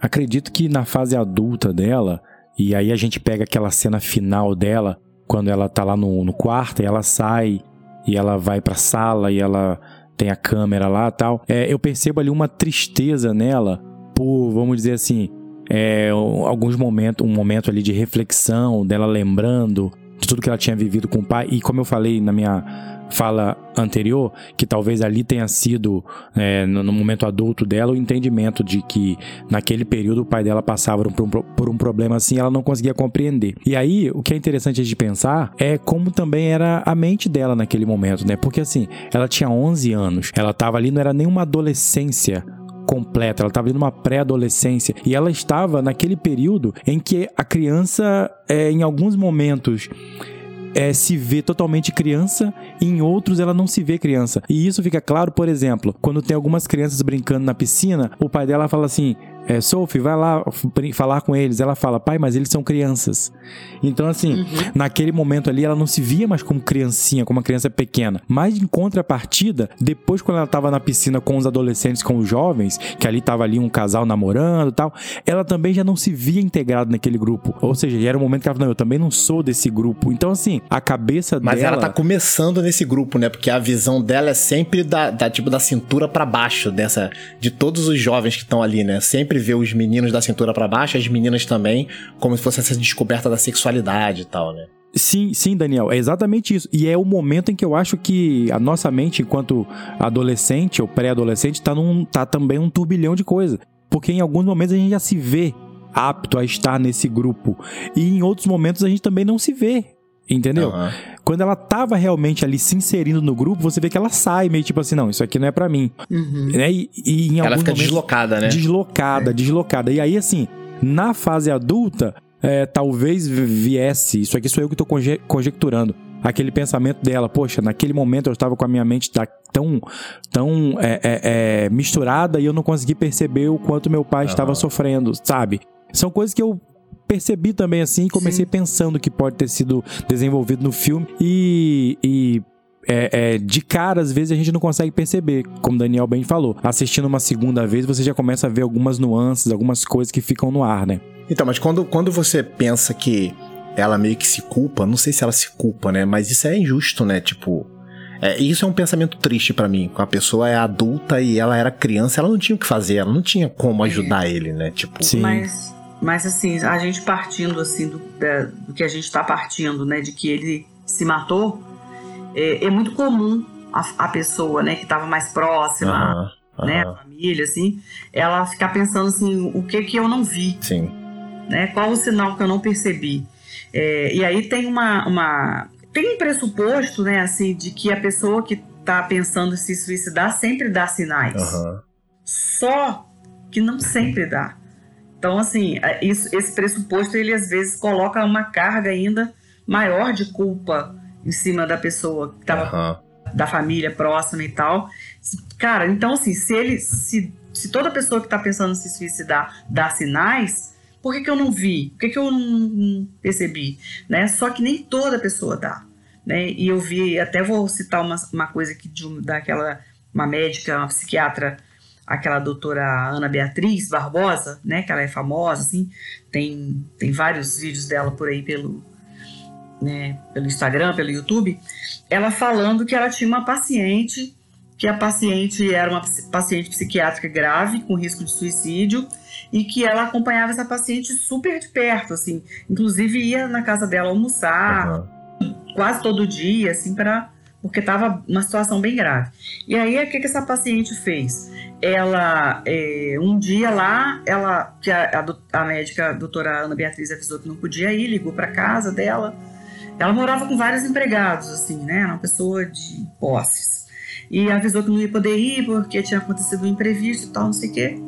acredito que na fase adulta dela, e aí a gente pega aquela cena final dela, quando ela tá lá no, no quarto e ela sai e ela vai pra sala e ela tem a câmera lá tal. É, eu percebo ali uma tristeza nela por, vamos dizer assim, é, alguns momentos, um momento ali de reflexão dela lembrando de tudo que ela tinha vivido com o pai. E como eu falei na minha fala anterior, que talvez ali tenha sido, é, no momento adulto dela, o entendimento de que naquele período o pai dela passava por um, por um problema assim ela não conseguia compreender. E aí, o que é interessante de pensar é como também era a mente dela naquele momento, né? Porque assim, ela tinha 11 anos, ela estava ali, não era nenhuma adolescência completa, ela estava ali numa pré-adolescência e ela estava naquele período em que a criança, é, em alguns momentos, é, se vê totalmente criança e em outros ela não se vê criança. E isso fica claro, por exemplo, quando tem algumas crianças brincando na piscina, o pai dela fala assim: é, Sophie, vai lá falar com eles. Ela fala, pai, mas eles são crianças. Então, assim, uhum. naquele momento ali, ela não se via mais como criancinha, como uma criança pequena. Mas em contrapartida, depois, quando ela estava na piscina com os adolescentes, com os jovens, que ali estava ali um casal namorando e tal, ela também já não se via integrada naquele grupo. Ou seja, era um momento que ela falou, não, eu também não sou desse grupo. Então, assim, a cabeça mas dela... Mas ela tá começando nesse grupo, né? Porque a visão dela é sempre da, da tipo, da cintura para baixo, dessa... De todos os jovens que estão ali, né? Sempre vê os meninos da cintura para baixo, as meninas também, como se fosse essa descoberta da sexualidade e tal, né? Sim, sim, Daniel, é exatamente isso. E é o momento em que eu acho que a nossa mente, enquanto adolescente ou pré-adolescente, tá, num, tá também um turbilhão de coisa. Porque em alguns momentos a gente já se vê apto a estar nesse grupo. E em outros momentos a gente também não se vê. Entendeu? Uhum. Quando ela tava realmente ali se inserindo no grupo, você vê que ela sai meio tipo assim, não, isso aqui não é para mim. Uhum. Né? E, e em ela fica deslocada, né? Deslocada, é. deslocada. E aí, assim, na fase adulta, é, talvez viesse, isso aqui sou eu que tô conje conjecturando, aquele pensamento dela, poxa, naquele momento eu estava com a minha mente tão, tão é, é, é, misturada e eu não consegui perceber o quanto meu pai uhum. estava sofrendo, sabe? São coisas que eu percebi também assim e comecei Sim. pensando que pode ter sido desenvolvido no filme e, e é, é, de cara, às vezes a gente não consegue perceber, como Daniel bem falou. Assistindo uma segunda vez, você já começa a ver algumas nuances, algumas coisas que ficam no ar, né? Então, mas quando, quando você pensa que ela meio que se culpa, não sei se ela se culpa, né? Mas isso é injusto, né? Tipo. É, isso é um pensamento triste para mim. A pessoa é adulta e ela era criança, ela não tinha o que fazer, ela não tinha como ajudar é. ele, né? Tipo. Sim. Mas mas assim, a gente partindo assim do, da, do que a gente está partindo, né, de que ele se matou, é, é muito comum a, a, pessoa, né, que estava mais próxima, uhum, né, a família, assim, ela ficar pensando assim, o que que eu não vi, sim, né, qual o sinal que eu não percebi, é, e aí tem uma, uma tem um pressuposto, né, assim, de que a pessoa que está pensando em se suicidar sempre dá sinais, uhum. só que não sempre dá. Então, assim, é, isso, esse pressuposto, ele às vezes coloca uma carga ainda maior de culpa em cima da pessoa que estava uhum. da família próxima e tal. Cara, então assim, se ele se, se toda pessoa que está pensando em se suicidar dá sinais, por que, que eu não vi? Por que, que eu não percebi? Né? Só que nem toda pessoa dá. Né? E eu vi, até vou citar uma, uma coisa aqui de, daquela uma médica, uma psiquiatra aquela doutora Ana Beatriz Barbosa, né, que ela é famosa, assim, tem, tem vários vídeos dela por aí pelo, né, pelo Instagram, pelo YouTube, ela falando que ela tinha uma paciente, que a paciente era uma paciente psiquiátrica grave, com risco de suicídio, e que ela acompanhava essa paciente super de perto, assim, inclusive ia na casa dela almoçar, uhum. quase todo dia, assim, para porque estava uma situação bem grave. E aí, o que, que essa paciente fez? Ela, é, um dia lá, ela, que a, a, a, médica, a doutora Ana Beatriz, avisou que não podia ir, ligou para casa dela. Ela morava com vários empregados, assim, né? Era uma pessoa de posses. E avisou que não ia poder ir porque tinha acontecido um imprevisto e tal, não sei o quê.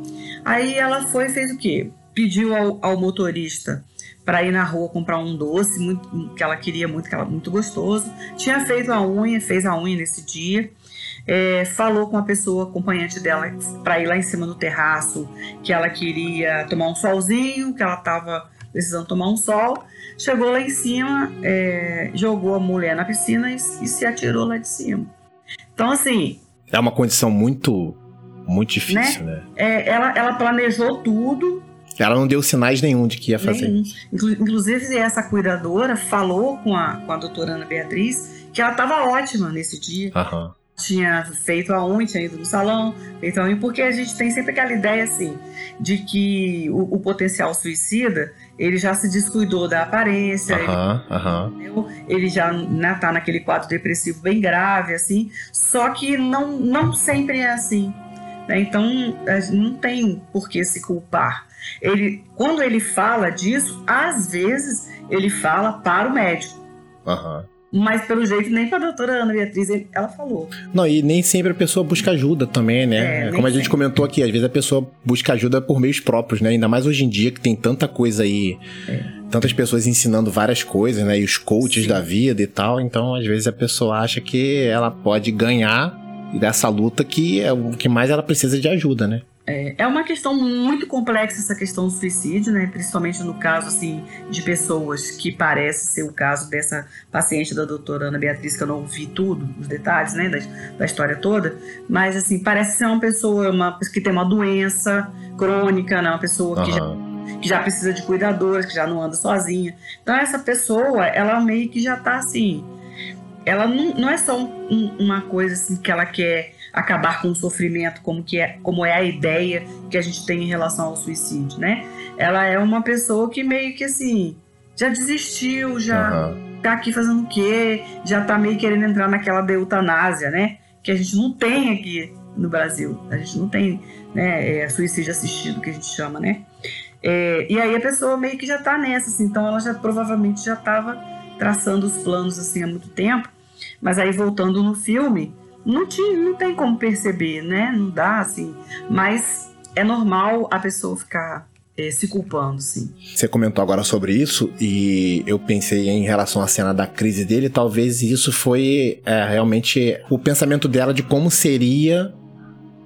Aí ela foi e fez o quê? Pediu ao, ao motorista para ir na rua comprar um doce muito, que ela queria muito, que ela muito gostoso. Tinha feito a unha, fez a unha nesse dia. É, falou com a pessoa acompanhante dela para ir lá em cima no terraço, que ela queria tomar um solzinho, que ela estava precisando tomar um sol. Chegou lá em cima, é, jogou a mulher na piscina e, e, se atirou lá de cima. Então, assim. É uma condição muito, muito difícil, né? né? É, ela, ela planejou tudo, ela não deu sinais nenhum de que ia fazer nenhum. Inclusive, essa cuidadora falou com a, com a doutora Ana Beatriz que ela estava ótima nesse dia. Uhum. Tinha feito a unha, tinha ido no salão, feito a unha, porque a gente tem sempre aquela ideia assim, de que o, o potencial suicida ele já se descuidou da aparência, uhum, ele, uhum. ele, já né, tá naquele quadro depressivo bem grave, assim, só que não, não sempre é assim. Né? Então, não tem por que se culpar. Ele, quando ele fala disso, às vezes ele fala para o médico. Uhum. Mas pelo jeito, nem pra doutora Ana Beatriz ela falou. Não, e nem sempre a pessoa busca ajuda também, né? É, Como a gente sempre. comentou aqui, às vezes a pessoa busca ajuda por meios próprios, né? Ainda mais hoje em dia que tem tanta coisa aí, tantas pessoas ensinando várias coisas, né? E os coaches Sim. da vida e tal. Então, às vezes a pessoa acha que ela pode ganhar dessa luta que é o que mais ela precisa de ajuda, né? É, é uma questão muito complexa essa questão do suicídio, né? Principalmente no caso assim de pessoas que parece ser o caso dessa paciente da doutora Ana Beatriz, que eu não ouvi tudo, os detalhes, né, da, da história toda, mas assim parece ser uma pessoa uma, que tem uma doença crônica, né? Uma pessoa que já que já precisa de cuidadores, que já não anda sozinha. Então essa pessoa, ela meio que já tá assim, ela não, não é só um- uma coisa assim que ela quer acabar com o sofrimento, como que é, como é a ideia que a gente tem em relação ao suicídio, né? Ela é uma pessoa que meio que assim já desistiu, já Aham. tá aqui fazendo o quê? Já tá meio querendo entrar naquela da eutanásia, né? Que a gente não tem aqui no Brasil. A gente não tem, né? É, suicídio assistido, que a gente chama, né? É, e aí a pessoa meio que já tá nessa, assim, então ela já provavelmente já tava traçando os planos assim há muito tempo. Mas aí voltando no filme, não, tinha, não tem como perceber, né? Não dá, assim. Mas é normal a pessoa ficar é, se culpando, sim. Você comentou agora sobre isso e eu pensei em relação à cena da crise dele, talvez isso foi é, realmente o pensamento dela de como seria,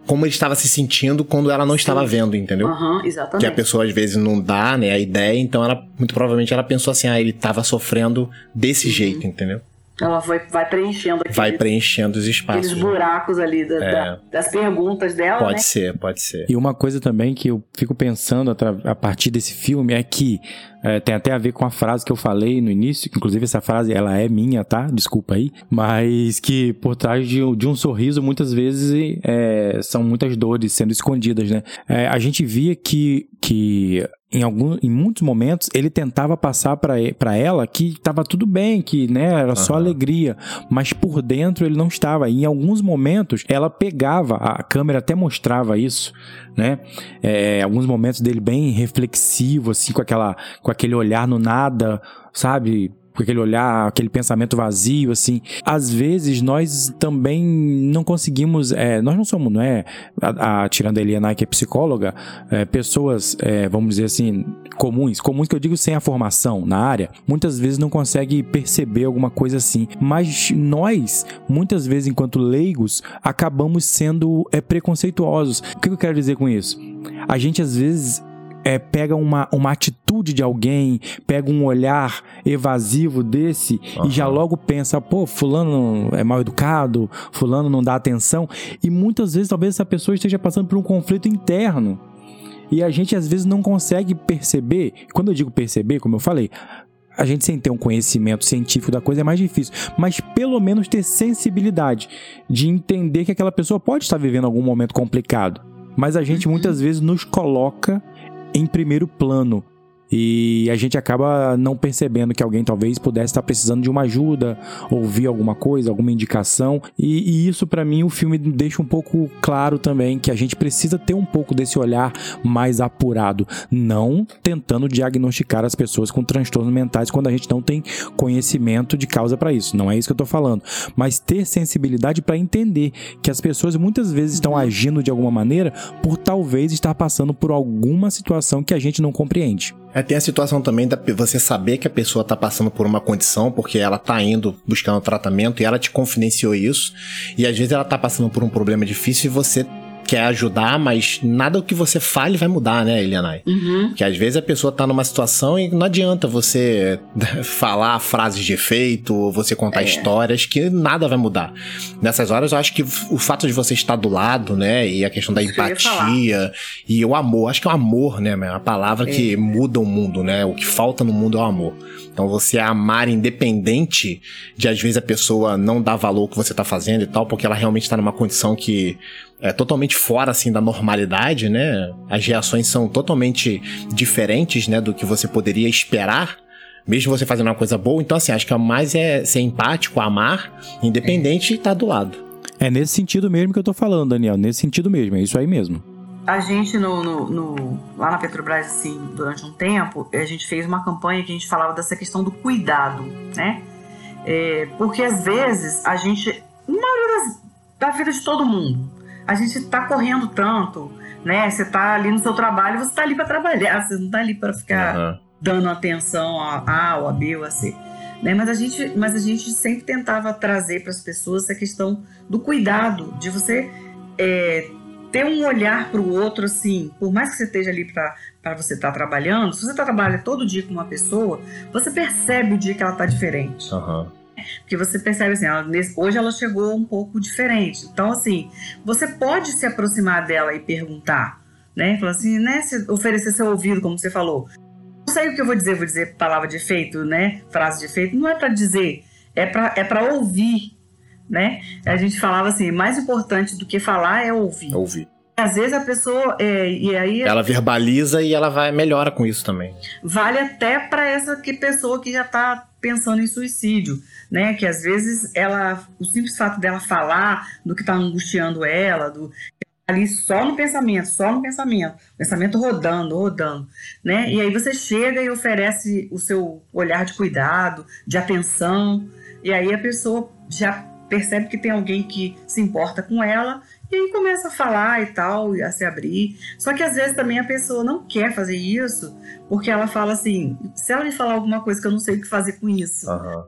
como ele estava se sentindo quando ela não estava vendo, entendeu? Aham, Que a exatamente. pessoa às vezes não dá, né, a ideia, então ela, muito provavelmente ela pensou assim, ah, ele estava sofrendo desse Uhum. jeito, entendeu? Ela vai, vai preenchendo aqueles, Vai preenchendo os espaços. aqueles buracos ali da- É. da- das perguntas dela, Pode né? ser, pode ser. E uma coisa também que eu fico pensando atra- a partir desse filme é que é, tem até a ver com a frase que eu falei no início, que inclusive essa frase ela é minha, tá? Desculpa aí. Mas que por trás de, um- de um sorriso, muitas vezes é, são muitas dores sendo escondidas, né? É, a gente via que, que em, algum, em muitos momentos ele tentava passar pra pra ela que estava tudo bem, que né, era só Aham. alegria, mas por dentro ele não estava. E em alguns momentos ela pegava, a câmera até mostrava isso, né? É, alguns momentos dele bem reflexivo, assim, com, aquela, com aquele olhar no nada, sabe? Com aquele olhar, aquele pensamento vazio, assim. Às vezes nós também não conseguimos, é, nós não somos, não é? A, a, tirando a Eliana, que é psicóloga, é, pessoas, é, vamos dizer assim, comuns, comuns que eu digo sem a formação na área, muitas vezes não consegue perceber alguma coisa assim. Mas nós, muitas vezes, enquanto leigos, acabamos sendo é, preconceituosos. O que eu quero dizer com isso? A gente às vezes é, pega uma, uma atitude de alguém, pega um olhar evasivo desse e já logo pensa, pô, fulano é mal educado, fulano não dá atenção. E muitas vezes talvez essa pessoa esteja passando por um conflito interno. E a gente às vezes não consegue perceber. Quando eu digo perceber, como eu falei, a gente sem ter um conhecimento científico da coisa é mais difícil, mas pelo menos ter sensibilidade de entender que aquela pessoa pode estar vivendo algum momento complicado. Mas a gente muitas vezes nos coloca em primeiro plano. E a gente acaba não percebendo que alguém talvez pudesse estar precisando de uma ajuda, ouvir alguma coisa, alguma indicação. E, e isso, para mim, o filme deixa um pouco claro também que a gente precisa ter um pouco desse olhar mais apurado, não tentando diagnosticar as pessoas com transtornos mentais quando a gente não tem conhecimento de causa para isso. Não é isso que eu tô falando, mas ter sensibilidade para entender que as pessoas muitas vezes estão agindo de alguma maneira por talvez estar passando por alguma situação que a gente não compreende. É, tem a situação também da você saber que a pessoa tá passando por uma condição, porque ela tá indo buscando tratamento e ela te confidenciou isso. E às vezes ela tá passando por um problema difícil e você quer ajudar, mas nada o que você fale vai mudar, né, Elianai? Uhum. Porque às vezes a pessoa tá numa situação e não adianta você falar frases de efeito, ou você contar É. histórias que nada vai mudar. Nessas horas eu acho que o fato de você estar do lado, né, e a questão da que empatia e o amor, acho que é o amor, né, é a palavra que muda o mundo, né? O que falta no mundo é o amor. Então você amar independente de às vezes a pessoa não dar valor ao que você tá fazendo e tal, porque ela realmente tá numa condição que é totalmente fora assim da normalidade, né? As reações são totalmente diferentes, né, do que você poderia esperar. Mesmo você fazendo uma coisa boa, então assim, acho que a mais é ser empático, amar, independente e estar do lado. É nesse sentido mesmo que eu tô falando, Daniel. Nesse sentido mesmo, é isso aí mesmo. A gente, no, no- no- lá na Petrobras, assim, durante um tempo, a gente fez uma campanha que a gente falava dessa questão do cuidado, né? É, porque às vezes a gente, na maioria das, da vida de todo mundo, a gente está correndo tanto, né? Você está ali no seu trabalho, você está ali para trabalhar, você não está ali para ficar uhum. dando atenção a A ou a B ou a C. Né? Mas, a gente, mas a gente sempre tentava trazer para as pessoas essa questão do cuidado, de você é, ter um olhar para o outro, assim, por mais que você esteja ali para você estar tá trabalhando, se você tá trabalha todo dia com uma pessoa, você percebe o dia que ela está diferente. Uhum. Porque você percebe assim, ela, hoje ela chegou um pouco diferente. Então, assim, você pode se aproximar dela e perguntar, né? Falar assim, né? oferecer seu ouvido, como você falou. Não sei o que eu vou dizer, vou dizer palavra de efeito, né? Frase de efeito. Não é para dizer, é para é pra ouvir, né? A gente falava assim, mais importante do que falar é ouvir. Ouvir. Às vezes a pessoa é, e aí ela verbaliza e ela vai melhora com isso também. Vale até para essa que pessoa que já está pensando em suicídio, né? Que às vezes ela, o simples fato dela falar do que está angustiando ela, do ali só no pensamento, só no pensamento, pensamento rodando, rodando, né? E aí você chega e oferece o seu olhar de cuidado, de atenção, e aí a pessoa já percebe que tem alguém que se importa com ela e aí começa a falar e tal, a se abrir. Só que às vezes também a pessoa não quer fazer isso, porque ela fala assim: se ela me falar alguma coisa que eu não sei o que fazer com isso. Uhum.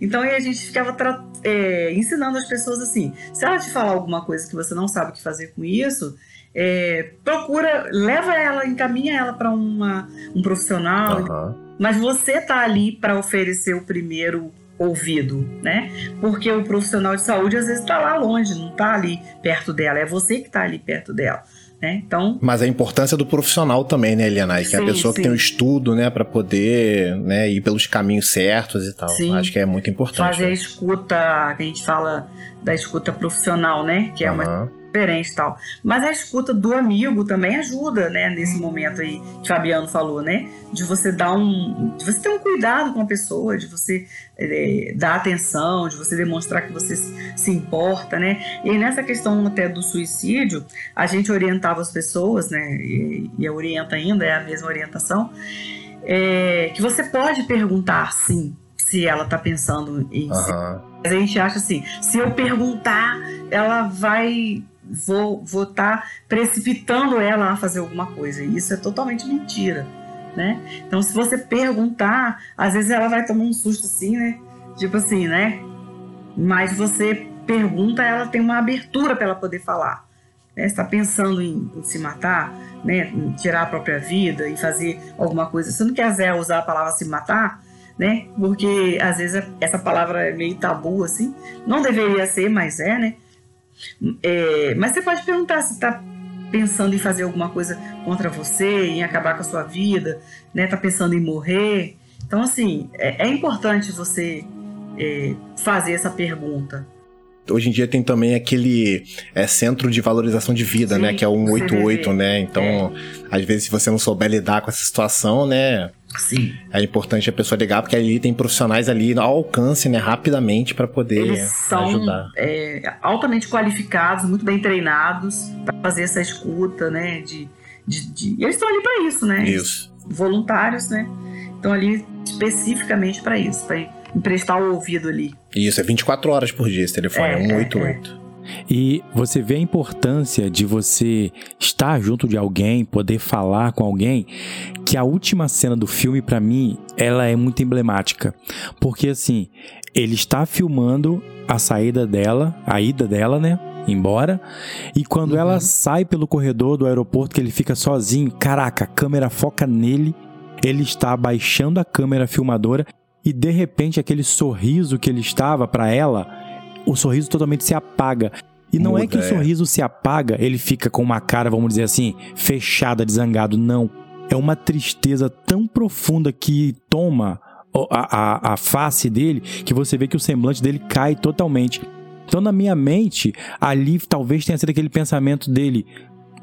Então aí a gente ficava é, ensinando as pessoas assim: se ela te falar alguma coisa que você não sabe o que fazer com isso, é, procura, leva ela, encaminha ela para um profissional. Uhum. Mas você tá ali para oferecer o primeiro ouvido, né? Porque o profissional de saúde às vezes está lá longe, não está ali perto dela, é você que está ali perto dela. Né? Então, Mas a importância do profissional também, né, Eliana? Que sim, é a pessoa sim. que tem o um estudo, né, para poder né, ir pelos caminhos certos e tal. Sim. Acho que é muito importante. Fazer a escuta, que a gente fala da escuta profissional, né? Que é uhum. uma diferente e tal. Mas a escuta do amigo também ajuda, né? Nesse momento aí que Fabiano falou, né? De você dar um. De você ter um cuidado com a pessoa, de você é, dar atenção, de você demonstrar que você se importa, né? E nessa questão até do suicídio, a gente orientava as pessoas, né? E, e orienta ainda, é a mesma orientação. É, que você pode perguntar sim se ela tá pensando em uhum. Mas a gente acha assim, se eu perguntar, ela vai vou vou estar tá precipitando ela a fazer alguma coisa. E isso é totalmente mentira, né? Então, se você perguntar, às vezes ela vai tomar um susto assim, né? Tipo assim, né? Mas você pergunta, ela tem uma abertura para ela poder falar. Né? Está pensando em, em, se matar, né? Em tirar a própria vida e fazer alguma coisa. Se não quiser usar a palavra se matar, né? Porque às vezes essa palavra é meio tabu assim. Não deveria ser, mas é, né? É, mas você pode perguntar se está pensando em fazer alguma coisa contra você, em acabar com a sua vida, né? Está pensando em morrer. Então, assim, é, é importante você é, fazer essa pergunta. Hoje em dia tem também aquele é, centro de valorização de vida, né, Sim, né? Que é o 188, né? Então, é. às vezes, se você não souber lidar com essa situação, né? Sim. É importante a pessoa ligar, porque ali tem profissionais ali ao alcance, né, rapidamente para poder Eles são, ajudar. É, altamente qualificados, muito bem treinados para fazer essa escuta, né? De, de, de... E eles estão ali para isso, né? Isso. Voluntários, né? Estão ali especificamente para isso, para emprestar o ouvido ali. Isso, é 24 horas por dia esse telefone, é, é 188. É. E você vê a importância de você estar junto de alguém, poder falar com alguém, que a última cena do filme para mim, ela é muito emblemática, porque assim, ele está filmando a saída dela, a ida dela, né? Embora. E quando uhum. ela sai pelo corredor do aeroporto, que ele fica sozinho, caraca, a câmera foca nele. Ele está abaixando a câmera filmadora e de repente aquele sorriso que ele estava para ela o sorriso totalmente se apaga. E não é Muda, é que o sorriso se apaga, ele fica com uma cara, vamos dizer assim, fechada, desangado. Não. É uma tristeza tão profunda que toma a, a, a face dele que você vê que o semblante dele cai totalmente. Então, na minha mente, ali talvez tenha sido aquele pensamento dele: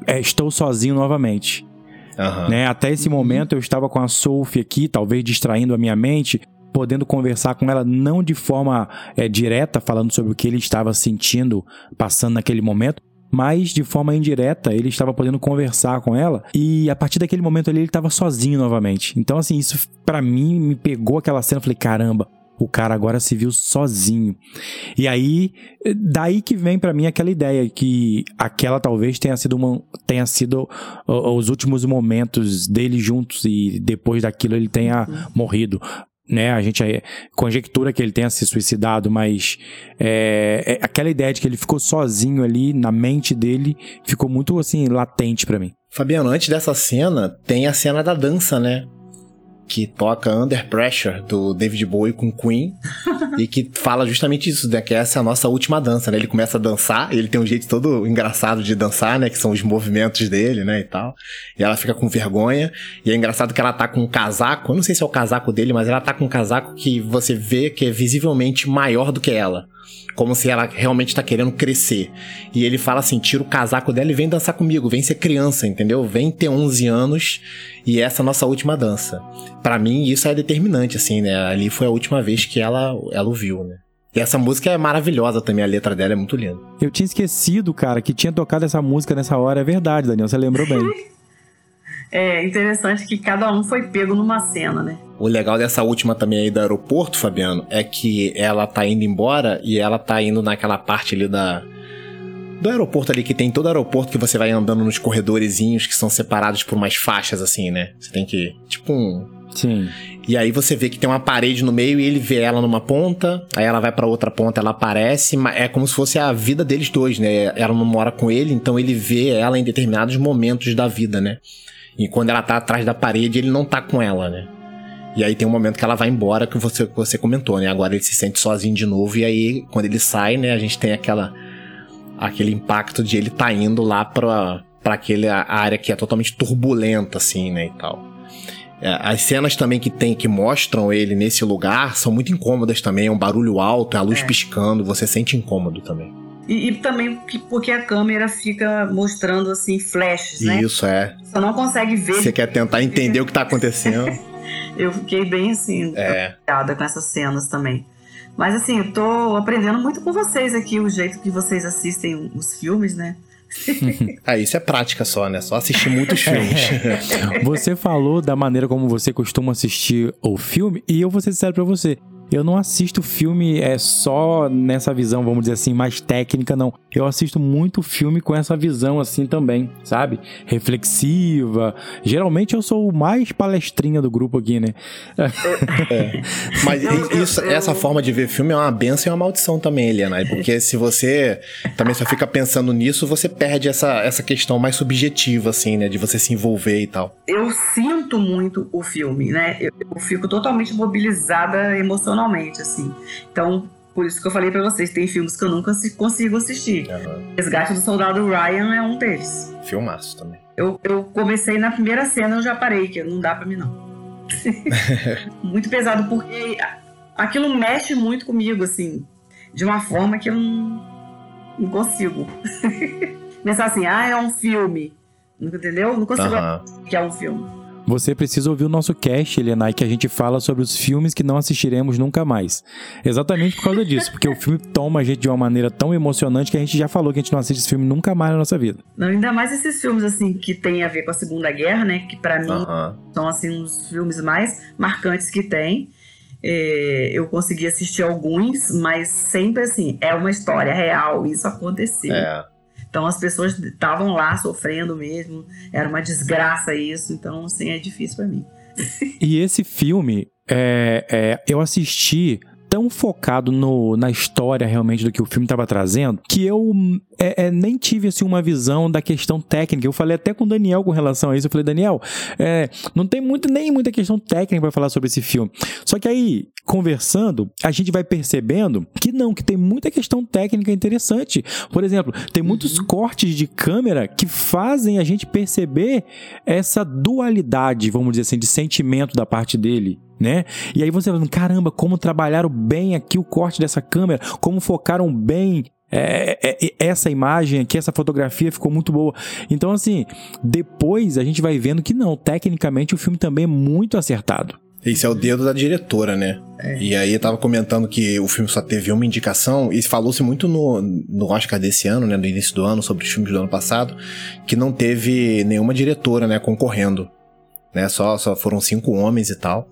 é, estou sozinho novamente. Uhum. Né? Até esse momento eu estava com a Sophie aqui, talvez distraindo a minha mente, podendo conversar com ela não de forma é, direta, falando sobre o que ele estava sentindo, passando naquele momento, mas de forma indireta ele estava podendo conversar com ela e a partir daquele momento ali ele estava sozinho novamente. Então assim, isso para mim me pegou aquela cena, falei, caramba, O cara agora se viu sozinho. E aí, daí que vem para mim aquela ideia que aquela talvez tenha sido uma, tenha sido os últimos momentos dele juntos e depois daquilo ele tenha uhum. morrido né? A gente conjectura que ele tenha se suicidado, mas é, é, aquela ideia de que ele ficou sozinho ali na mente dele ficou muito assim latente para mim. Fabiano, antes dessa cena tem a cena da dança, né? Que toca Under Pressure do David Bowie com Queen e que fala justamente isso, né? Que essa é a nossa última dança, né? Ele começa a dançar, ele tem um jeito todo engraçado de dançar, né? Que são os movimentos dele, né? E tal. E ela fica com vergonha. E é engraçado que ela tá com um casaco, eu não sei se é o casaco dele, mas ela tá com um casaco que você vê que é visivelmente maior do que ela como se ela realmente está querendo crescer. E ele fala assim: tira o casaco dela e vem dançar comigo, vem ser criança, entendeu? Vem ter 11 anos e essa é a nossa última dança. Para mim, isso é determinante, assim, né? Ali foi a última vez que ela, ela o viu, né? E essa música é maravilhosa também, a letra dela é muito linda. Eu tinha esquecido, cara, que tinha tocado essa música nessa hora, é verdade, Daniel, você lembrou bem. É interessante que cada um foi pego numa cena, né? O legal dessa última também aí do aeroporto, Fabiano, é que ela tá indo embora e ela tá indo naquela parte ali da. Do aeroporto ali, que tem todo aeroporto que você vai andando nos corredorezinhos que são separados por umas faixas, assim, né? Você tem que. Tipo um. Sim. E aí você vê que tem uma parede no meio e ele vê ela numa ponta, aí ela vai para outra ponta, ela aparece, é como se fosse a vida deles dois, né? Ela não mora com ele, então ele vê ela em determinados momentos da vida, né? E quando ela tá atrás da parede, ele não tá com ela, né? E aí tem um momento que ela vai embora, que você, que você comentou, né? Agora ele se sente sozinho de novo, e aí quando ele sai, né, a gente tem aquela aquele impacto de ele tá indo lá pra, pra aquela área que é totalmente turbulenta, assim, né, e tal. É, as cenas também que tem que mostram ele nesse lugar são muito incômodas também, é um barulho alto, é a luz é. piscando, você sente incômodo também. E, e, também porque a câmera fica mostrando assim flashes, né? Isso é. Você não consegue ver. Você quer tentar entender o que tá acontecendo. eu fiquei bem assim, é. com essas cenas também. Mas assim, eu tô aprendendo muito com vocês aqui, o jeito que vocês assistem os filmes, né? ah, isso é prática só, né? Só assistir muitos filmes. você falou da maneira como você costuma assistir o filme, e eu vou ser sincero pra você eu não assisto filme é só nessa visão, vamos dizer assim, mais técnica, não. Eu assisto muito filme com essa visão assim também, sabe? Reflexiva. Geralmente eu sou o mais palestrinha do grupo aqui, né? É. Mas isso, essa forma de ver filme é uma benção e uma maldição também, Eliana. Porque se você também só fica pensando nisso, você perde essa, essa questão mais subjetiva, assim, né? De você se envolver e tal. Eu sinto muito o filme, né? Eu, eu fico totalmente mobilizada emocionalmente assim. Então, por isso que eu falei para vocês, tem filmes que eu nunca consigo assistir. Uhum. Resgate do Soldado Ryan é um deles. Filmaço também. Eu, eu comecei na primeira cena, eu já parei, que não dá para mim não. muito pesado, porque aquilo mexe muito comigo, assim, de uma forma que eu não, não consigo. Pensar assim, ah, é um filme. Entendeu? Não consigo uhum. que é um filme. Você precisa ouvir o nosso cast, Elenai, que a gente fala sobre os filmes que não assistiremos nunca mais. Exatamente por causa disso, porque o filme toma a gente de uma maneira tão emocionante que a gente já falou que a gente não assiste esse filme nunca mais na nossa vida. Não, ainda mais esses filmes, assim, que tem a ver com a Segunda Guerra, né? Que para mim uh -huh. são, assim, os filmes mais marcantes que tem. É, eu consegui assistir alguns, mas sempre assim, é uma história real, isso aconteceu. É. Então as pessoas estavam lá sofrendo mesmo, era uma desgraça isso, então assim é difícil para mim. e esse filme, é, é, eu assisti tão focado no, na história realmente do que o filme estava trazendo que eu é, é, nem tive assim, uma visão da questão técnica. Eu falei até com o Daniel com relação a isso. Eu falei, Daniel, é, não tem muito, nem muita questão técnica para falar sobre esse filme. Só que aí, conversando, a gente vai percebendo que não, que tem muita questão técnica interessante. Por exemplo, tem muitos uhum. cortes de câmera que fazem a gente perceber essa dualidade, vamos dizer assim, de sentimento da parte dele né? E aí você vai caramba, como trabalharam bem aqui o corte dessa câmera, como focaram bem é, é, é, essa imagem aqui, essa fotografia ficou muito boa. Então, assim, depois a gente vai vendo que não, tecnicamente o filme também é muito acertado. Esse é o dedo da diretora, né? É. E aí eu tava comentando que o filme só teve uma indicação, e falou-se muito no, no Oscar desse ano, né? No início do ano, sobre os filmes do ano passado, que não teve nenhuma diretora, né, concorrendo. Né? Só, só foram cinco homens e tal.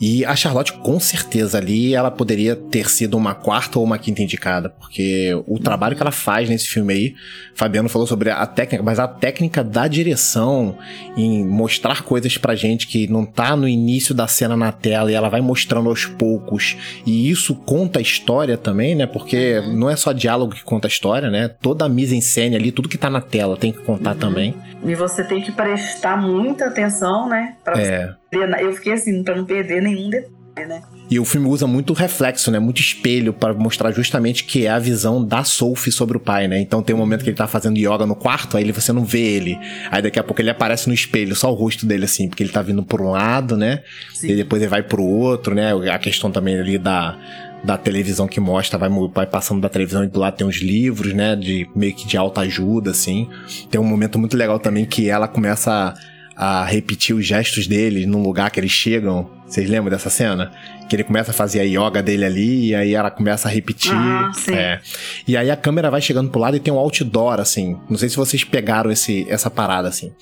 E a Charlotte, com certeza, ali, ela poderia ter sido uma quarta ou uma quinta indicada, porque o trabalho que ela faz nesse filme aí, Fabiano falou sobre a técnica, mas a técnica da direção em mostrar coisas pra gente que não tá no início da cena na tela e ela vai mostrando aos poucos, e isso conta a história também, né? Porque não é só diálogo que conta a história, né? Toda a mise en scène ali, tudo que tá na tela tem que contar uhum. também. E você tem que prestar muita atenção, né? Pra é. Eu fiquei assim, pra não perder nenhum detalhe, né? E o filme usa muito reflexo, né? Muito espelho para mostrar justamente que é a visão da Sophie sobre o pai, né? Então tem um momento que ele tá fazendo yoga no quarto, aí você não vê ele. Aí daqui a pouco ele aparece no espelho, só o rosto dele assim, porque ele tá vindo por um lado, né? Sim. E depois ele vai pro outro, né? A questão também ali da da televisão que mostra, vai, vai passando da televisão e do lado tem uns livros, né, de meio que de alta ajuda, assim. Tem um momento muito legal também que ela começa a, repetir os gestos dele num lugar que eles chegam. Vocês lembram dessa cena? Que ele começa a fazer a yoga dele ali e aí ela começa a repetir. Ah, sim. É. E aí a câmera vai chegando pro lado e tem um outdoor, assim. Não sei se vocês pegaram esse, essa parada, assim.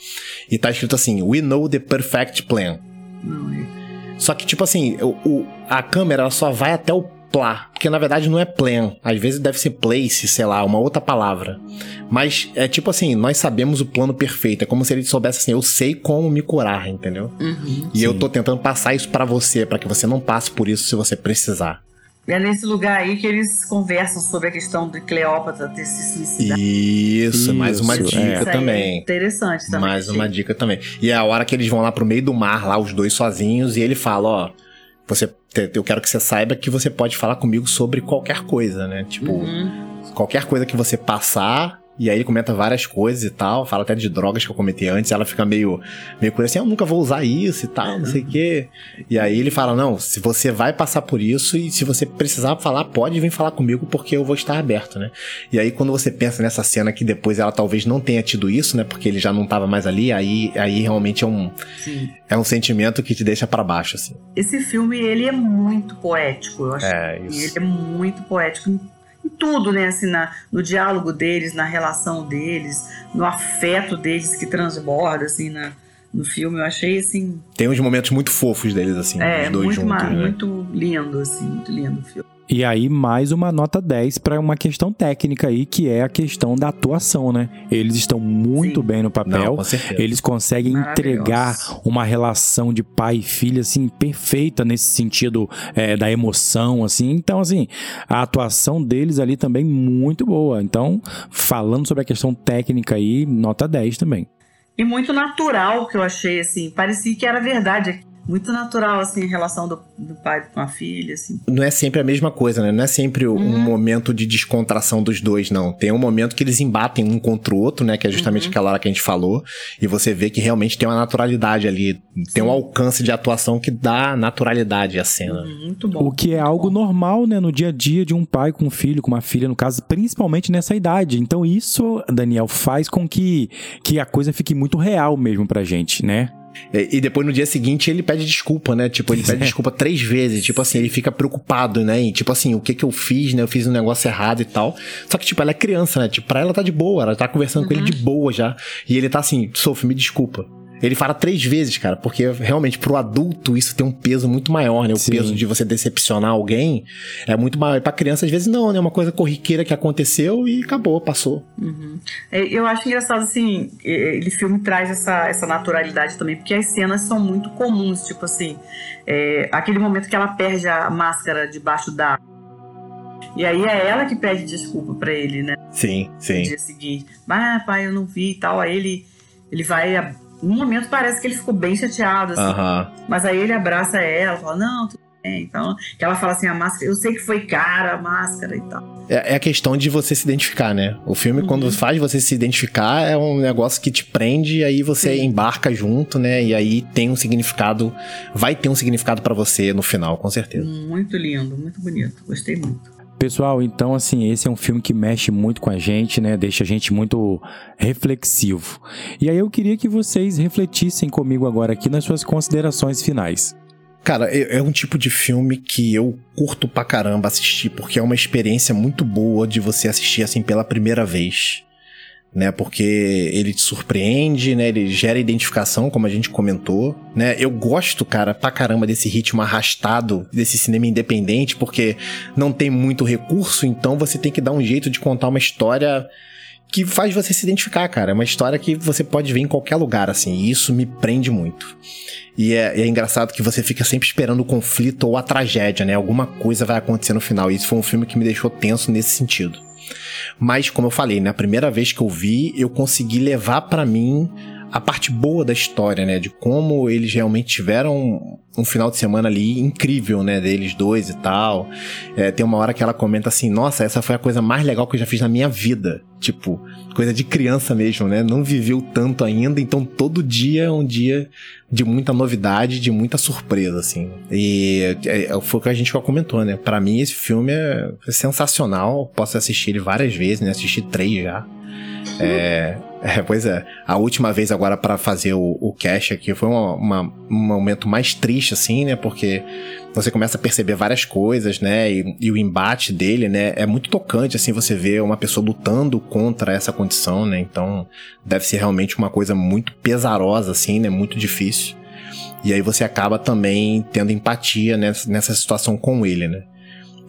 E tá escrito assim: We know the perfect plan. Não, é. Só que, tipo assim, o, o, a câmera ela só vai até o plá, porque na verdade não é plan, às vezes deve ser place, sei lá, uma outra palavra. Mas é tipo assim, nós sabemos o plano perfeito, é como se ele soubesse assim, eu sei como me curar, entendeu? Uhum, e sim. eu tô tentando passar isso para você, para que você não passe por isso se você precisar. E é nesse lugar aí que eles conversam sobre a questão de Cleópatra ter se suicidado. Isso, isso mais uma dica é. também. É interessante também. Mais uma dica também. E é a hora que eles vão lá pro meio do mar, lá os dois sozinhos, e ele fala, ó, você eu quero que você saiba que você pode falar comigo sobre qualquer coisa, né? Tipo, uhum. qualquer coisa que você passar, e aí ele comenta várias coisas e tal, fala até de drogas que eu comentei antes, ela fica meio, meio coisa assim, eu nunca vou usar isso e tal, não sei o quê. E aí ele fala, não, se você vai passar por isso e se você precisar falar, pode vir falar comigo porque eu vou estar aberto, né? E aí quando você pensa nessa cena que depois ela talvez não tenha tido isso, né? Porque ele já não estava mais ali, aí, aí realmente é um, Sim. é um sentimento que te deixa para baixo, assim. Esse filme, ele é muito poético, eu acho. É, isso. Ele é muito poético em tudo, né? Assim, na, no diálogo deles, na relação deles, no afeto deles que transborda, assim, na, no filme. Eu achei, assim... Tem uns momentos muito fofos deles, assim, é, os dois muito juntos, né? muito lindo, assim, muito lindo o filme. E aí, mais uma nota 10 para uma questão técnica aí, que é a questão da atuação, né? Eles estão muito Sim. bem no papel. Não, Eles conseguem entregar uma relação de pai e filha, assim, perfeita nesse sentido é, da emoção, assim. Então, assim, a atuação deles ali também muito boa. Então, falando sobre a questão técnica aí, nota 10 também. E muito natural que eu achei, assim. Parecia que era verdade muito natural, assim, a relação do, do, pai com a filha, assim. Não é sempre a mesma coisa, né? Não é sempre um uhum. momento de descontração dos dois, não. Tem um momento que eles embatem um contra o outro, né? Que é justamente uhum. aquela hora que a gente falou. E você vê que realmente tem uma naturalidade ali. Sim. Tem um alcance de atuação que dá naturalidade à cena. Uhum, muito bom. O que é algo bom. normal, né? No dia a dia de um pai com um filho, com uma filha, no caso, principalmente nessa idade. Então isso, Daniel, faz com que, que a coisa fique muito real mesmo pra gente, né? E depois no dia seguinte ele pede desculpa, né? Tipo, ele pede desculpa três vezes. Tipo assim, ele fica preocupado, né? E, tipo assim, o que que eu fiz, né? Eu fiz um negócio errado e tal. Só que, tipo, ela é criança, né? Tipo, pra ela tá de boa, ela tá conversando uhum. com ele de boa já. E ele tá assim, Sophie, me desculpa. Ele fala três vezes, cara, porque realmente pro adulto isso tem um peso muito maior, né? O Sim. peso de você decepcionar alguém é muito maior. E pra criança, às vezes, não, né? É uma coisa corriqueira que aconteceu e acabou, passou. Uhum. É, eu acho engraçado, assim, ele filme traz essa, essa naturalidade também, porque as cenas são muito comuns, tipo assim, é, aquele momento que ela perde a máscara debaixo da e aí é ela que pede desculpa para ele, né? Sim, sim. No dia seguinte. Ah, pai, eu não vi e tal. Aí ele, ele vai no momento parece que ele ficou bem chateado, assim. Uhum. Mas aí ele abraça ela, fala, não, tudo bem. Então, que ela fala assim, a máscara, eu sei que foi cara a máscara e tal. É, é a questão de você se identificar, né? O filme, uhum. quando faz você se identificar, é um negócio que te prende e aí você Sim. embarca junto, né? E aí tem um significado, vai ter um significado para você no final, com certeza. Muito lindo, muito bonito. Gostei muito. Pessoal, então assim, esse é um filme que mexe muito com a gente, né? Deixa a gente muito reflexivo. E aí eu queria que vocês refletissem comigo agora aqui nas suas considerações finais. Cara, é, é um tipo de filme que eu curto pra caramba assistir, porque é uma experiência muito boa de você assistir assim pela primeira vez. Né? Porque ele te surpreende, né? Ele gera identificação, como a gente comentou, né? Eu gosto, cara, pra caramba desse ritmo arrastado desse cinema independente, porque não tem muito recurso, então você tem que dar um jeito de contar uma história que faz você se identificar, cara. É uma história que você pode ver em qualquer lugar, assim. E isso me prende muito. E é, é, engraçado que você fica sempre esperando o conflito ou a tragédia, né? Alguma coisa vai acontecer no final. E isso foi um filme que me deixou tenso nesse sentido. Mas, como eu falei, na né, primeira vez que eu vi, eu consegui levar para mim a parte boa da história, né? De como eles realmente tiveram um final de semana ali incrível, né? Deles dois e tal. É, tem uma hora que ela comenta assim: Nossa, essa foi a coisa mais legal que eu já fiz na minha vida. Tipo, coisa de criança mesmo, né? Não viveu tanto ainda, então todo dia é um dia de muita novidade, de muita surpresa, assim. E é, é foi o que a gente já comentou, né? Para mim, esse filme é sensacional. Posso assistir ele várias vezes, né? Assisti três já. É, é, pois é. A última vez agora para fazer o, o cast aqui foi uma, uma, um momento mais triste, assim, né? Porque você começa a perceber várias coisas, né? E, e, o embate dele, né? É muito tocante, assim, você vê uma pessoa lutando contra essa condição, né? Então, deve ser realmente uma coisa muito pesarosa, assim, né? Muito difícil. E aí você acaba também tendo empatia nessa, nessa situação com ele, né?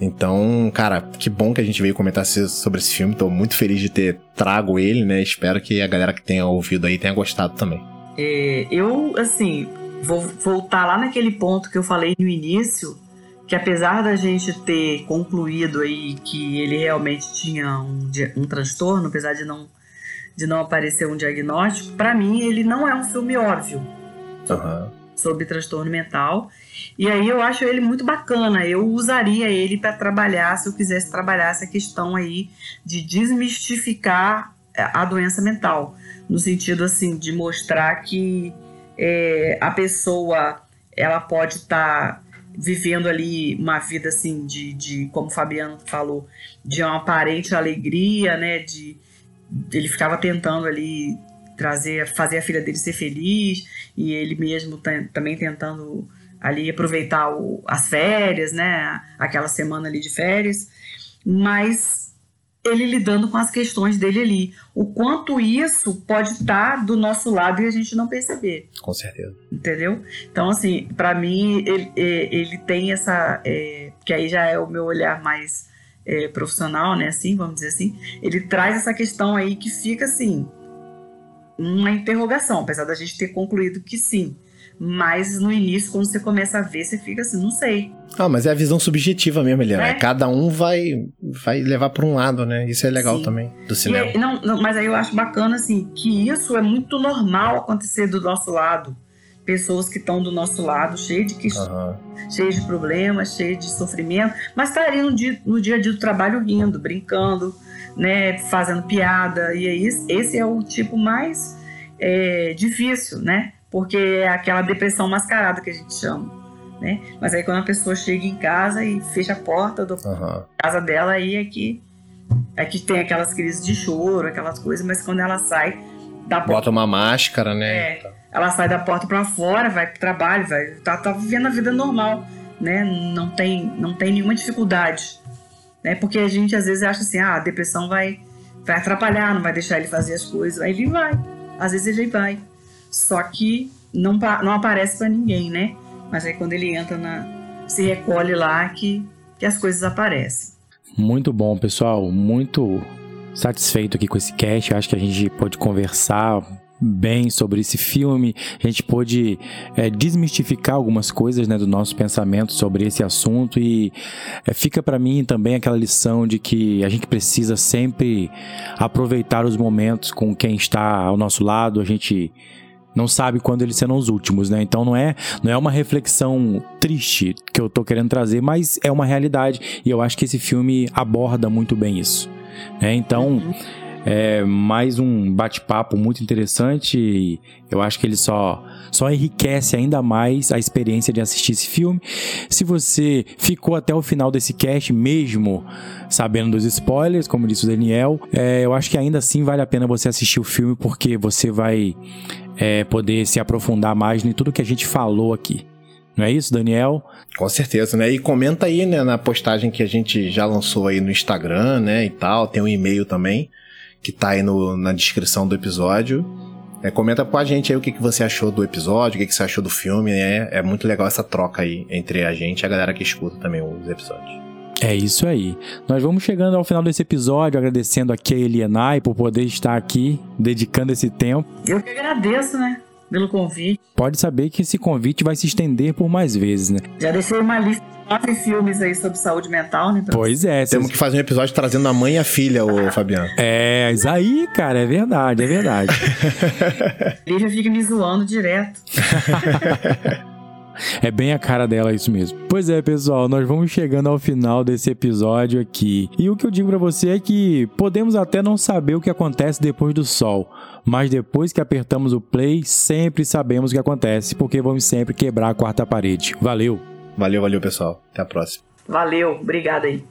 Então, cara, que bom que a gente veio comentar sobre esse filme. Tô muito feliz de ter trago ele, né? Espero que a galera que tenha ouvido aí tenha gostado também. É, eu, assim, vou voltar lá naquele ponto que eu falei no início, que apesar da gente ter concluído aí que ele realmente tinha um, um transtorno, apesar de não, de não aparecer um diagnóstico, para mim ele não é um filme óbvio uhum. Sobre transtorno mental. E aí eu acho ele muito bacana. Eu usaria ele para trabalhar, se eu quisesse trabalhar essa questão aí de desmistificar é, a doença mental, no sentido assim de mostrar que é, a pessoa ela pode estar tá vivendo ali uma vida assim de, de, como o Fabiano falou, de uma aparente alegria, né? De ele ficava tentando ali trazer, fazer a filha dele ser feliz e ele mesmo também tentando ali aproveitar o, as férias, né? Aquela semana ali de férias, mas ele lidando com as questões dele ali. O quanto isso pode estar do nosso lado e a gente não perceber. Com certeza. Entendeu? Então, assim, para mim, ele, ele tem essa. É, que aí já é o meu olhar mais é, profissional, né? Assim, vamos dizer assim. Ele traz essa questão aí que fica assim. Uma interrogação, apesar da gente ter concluído que sim. Mas no início, quando você começa a ver, você fica assim, não sei. Ah, mas é a visão subjetiva mesmo, Eliana. É. Cada um vai, vai levar para um lado, né? Isso é legal Sim. também, do cinema. Aí, não, não, mas aí eu acho bacana, assim, que isso é muito normal acontecer do nosso lado. Pessoas que estão do nosso lado, cheio de questões, uhum. cheio de problemas, cheio de sofrimento, mas estariam tá no dia, no dia a dia do trabalho rindo, brincando, né? Fazendo piada. E aí, esse é o tipo mais é, difícil, né? porque é aquela depressão mascarada que a gente chama. Né? Mas aí quando a pessoa chega em casa e fecha a porta da uhum. casa dela, aí é que, é que tem aquelas crises de choro, aquelas coisas, mas quando ela sai da porta. Bota uma máscara, né? É, ela sai da porta para fora, vai pro trabalho, vai, tá, tá vivendo a vida normal, né? Não tem, não tem nenhuma dificuldade. Né? Porque a gente às vezes acha assim, ah, a depressão vai, vai atrapalhar, não vai deixar ele fazer as coisas. Aí ele vai. Às vezes ele vai. Só que não, não aparece para ninguém, né? Mas aí quando ele entra na. se recolhe lá que, que as coisas aparecem. Muito bom, pessoal. Muito satisfeito aqui com esse cast. Acho que a gente pode conversar bem sobre esse filme. A gente pôde é, desmistificar algumas coisas né, do nosso pensamento sobre esse assunto e é, fica para mim também aquela lição de que a gente precisa sempre aproveitar os momentos com quem está ao nosso lado. A gente não sabe quando eles serão os últimos, né? Então não é, não é uma reflexão triste que eu tô querendo trazer, mas é uma realidade e eu acho que esse filme aborda muito bem isso. Né? Então, é mais um bate-papo muito interessante eu acho que ele só só enriquece ainda mais a experiência de assistir esse filme. Se você ficou até o final desse cast, mesmo sabendo dos spoilers, como disse o Daniel, é, eu acho que ainda assim vale a pena você assistir o filme porque você vai é, poder se aprofundar mais em tudo que a gente falou aqui. Não é isso, Daniel? Com certeza, né? E comenta aí, né, na postagem que a gente já lançou aí no Instagram, né, e tal, tem um e-mail também, que tá aí no, na descrição do episódio. É, comenta com a gente aí o que, que você achou do episódio, o que, que você achou do filme, né? É muito legal essa troca aí entre a gente e a galera que escuta também os episódios. É isso aí. Nós vamos chegando ao final desse episódio, agradecendo aqui a Elianai por poder estar aqui, dedicando esse tempo. Eu que agradeço, né? Pelo convite. Pode saber que esse convite vai se estender por mais vezes, né? Já deixei uma lista de nove filmes aí sobre saúde mental, né? Pois é. Temos que fazer um episódio trazendo a mãe e a filha, o Fabiano. É, isso aí, cara, é verdade, é verdade. Lívia fica me zoando direto. É bem a cara dela isso mesmo. Pois é, pessoal, nós vamos chegando ao final desse episódio aqui. E o que eu digo para você é que podemos até não saber o que acontece depois do sol, mas depois que apertamos o play, sempre sabemos o que acontece, porque vamos sempre quebrar a quarta parede. Valeu. Valeu, valeu, pessoal. Até a próxima. Valeu, obrigado aí.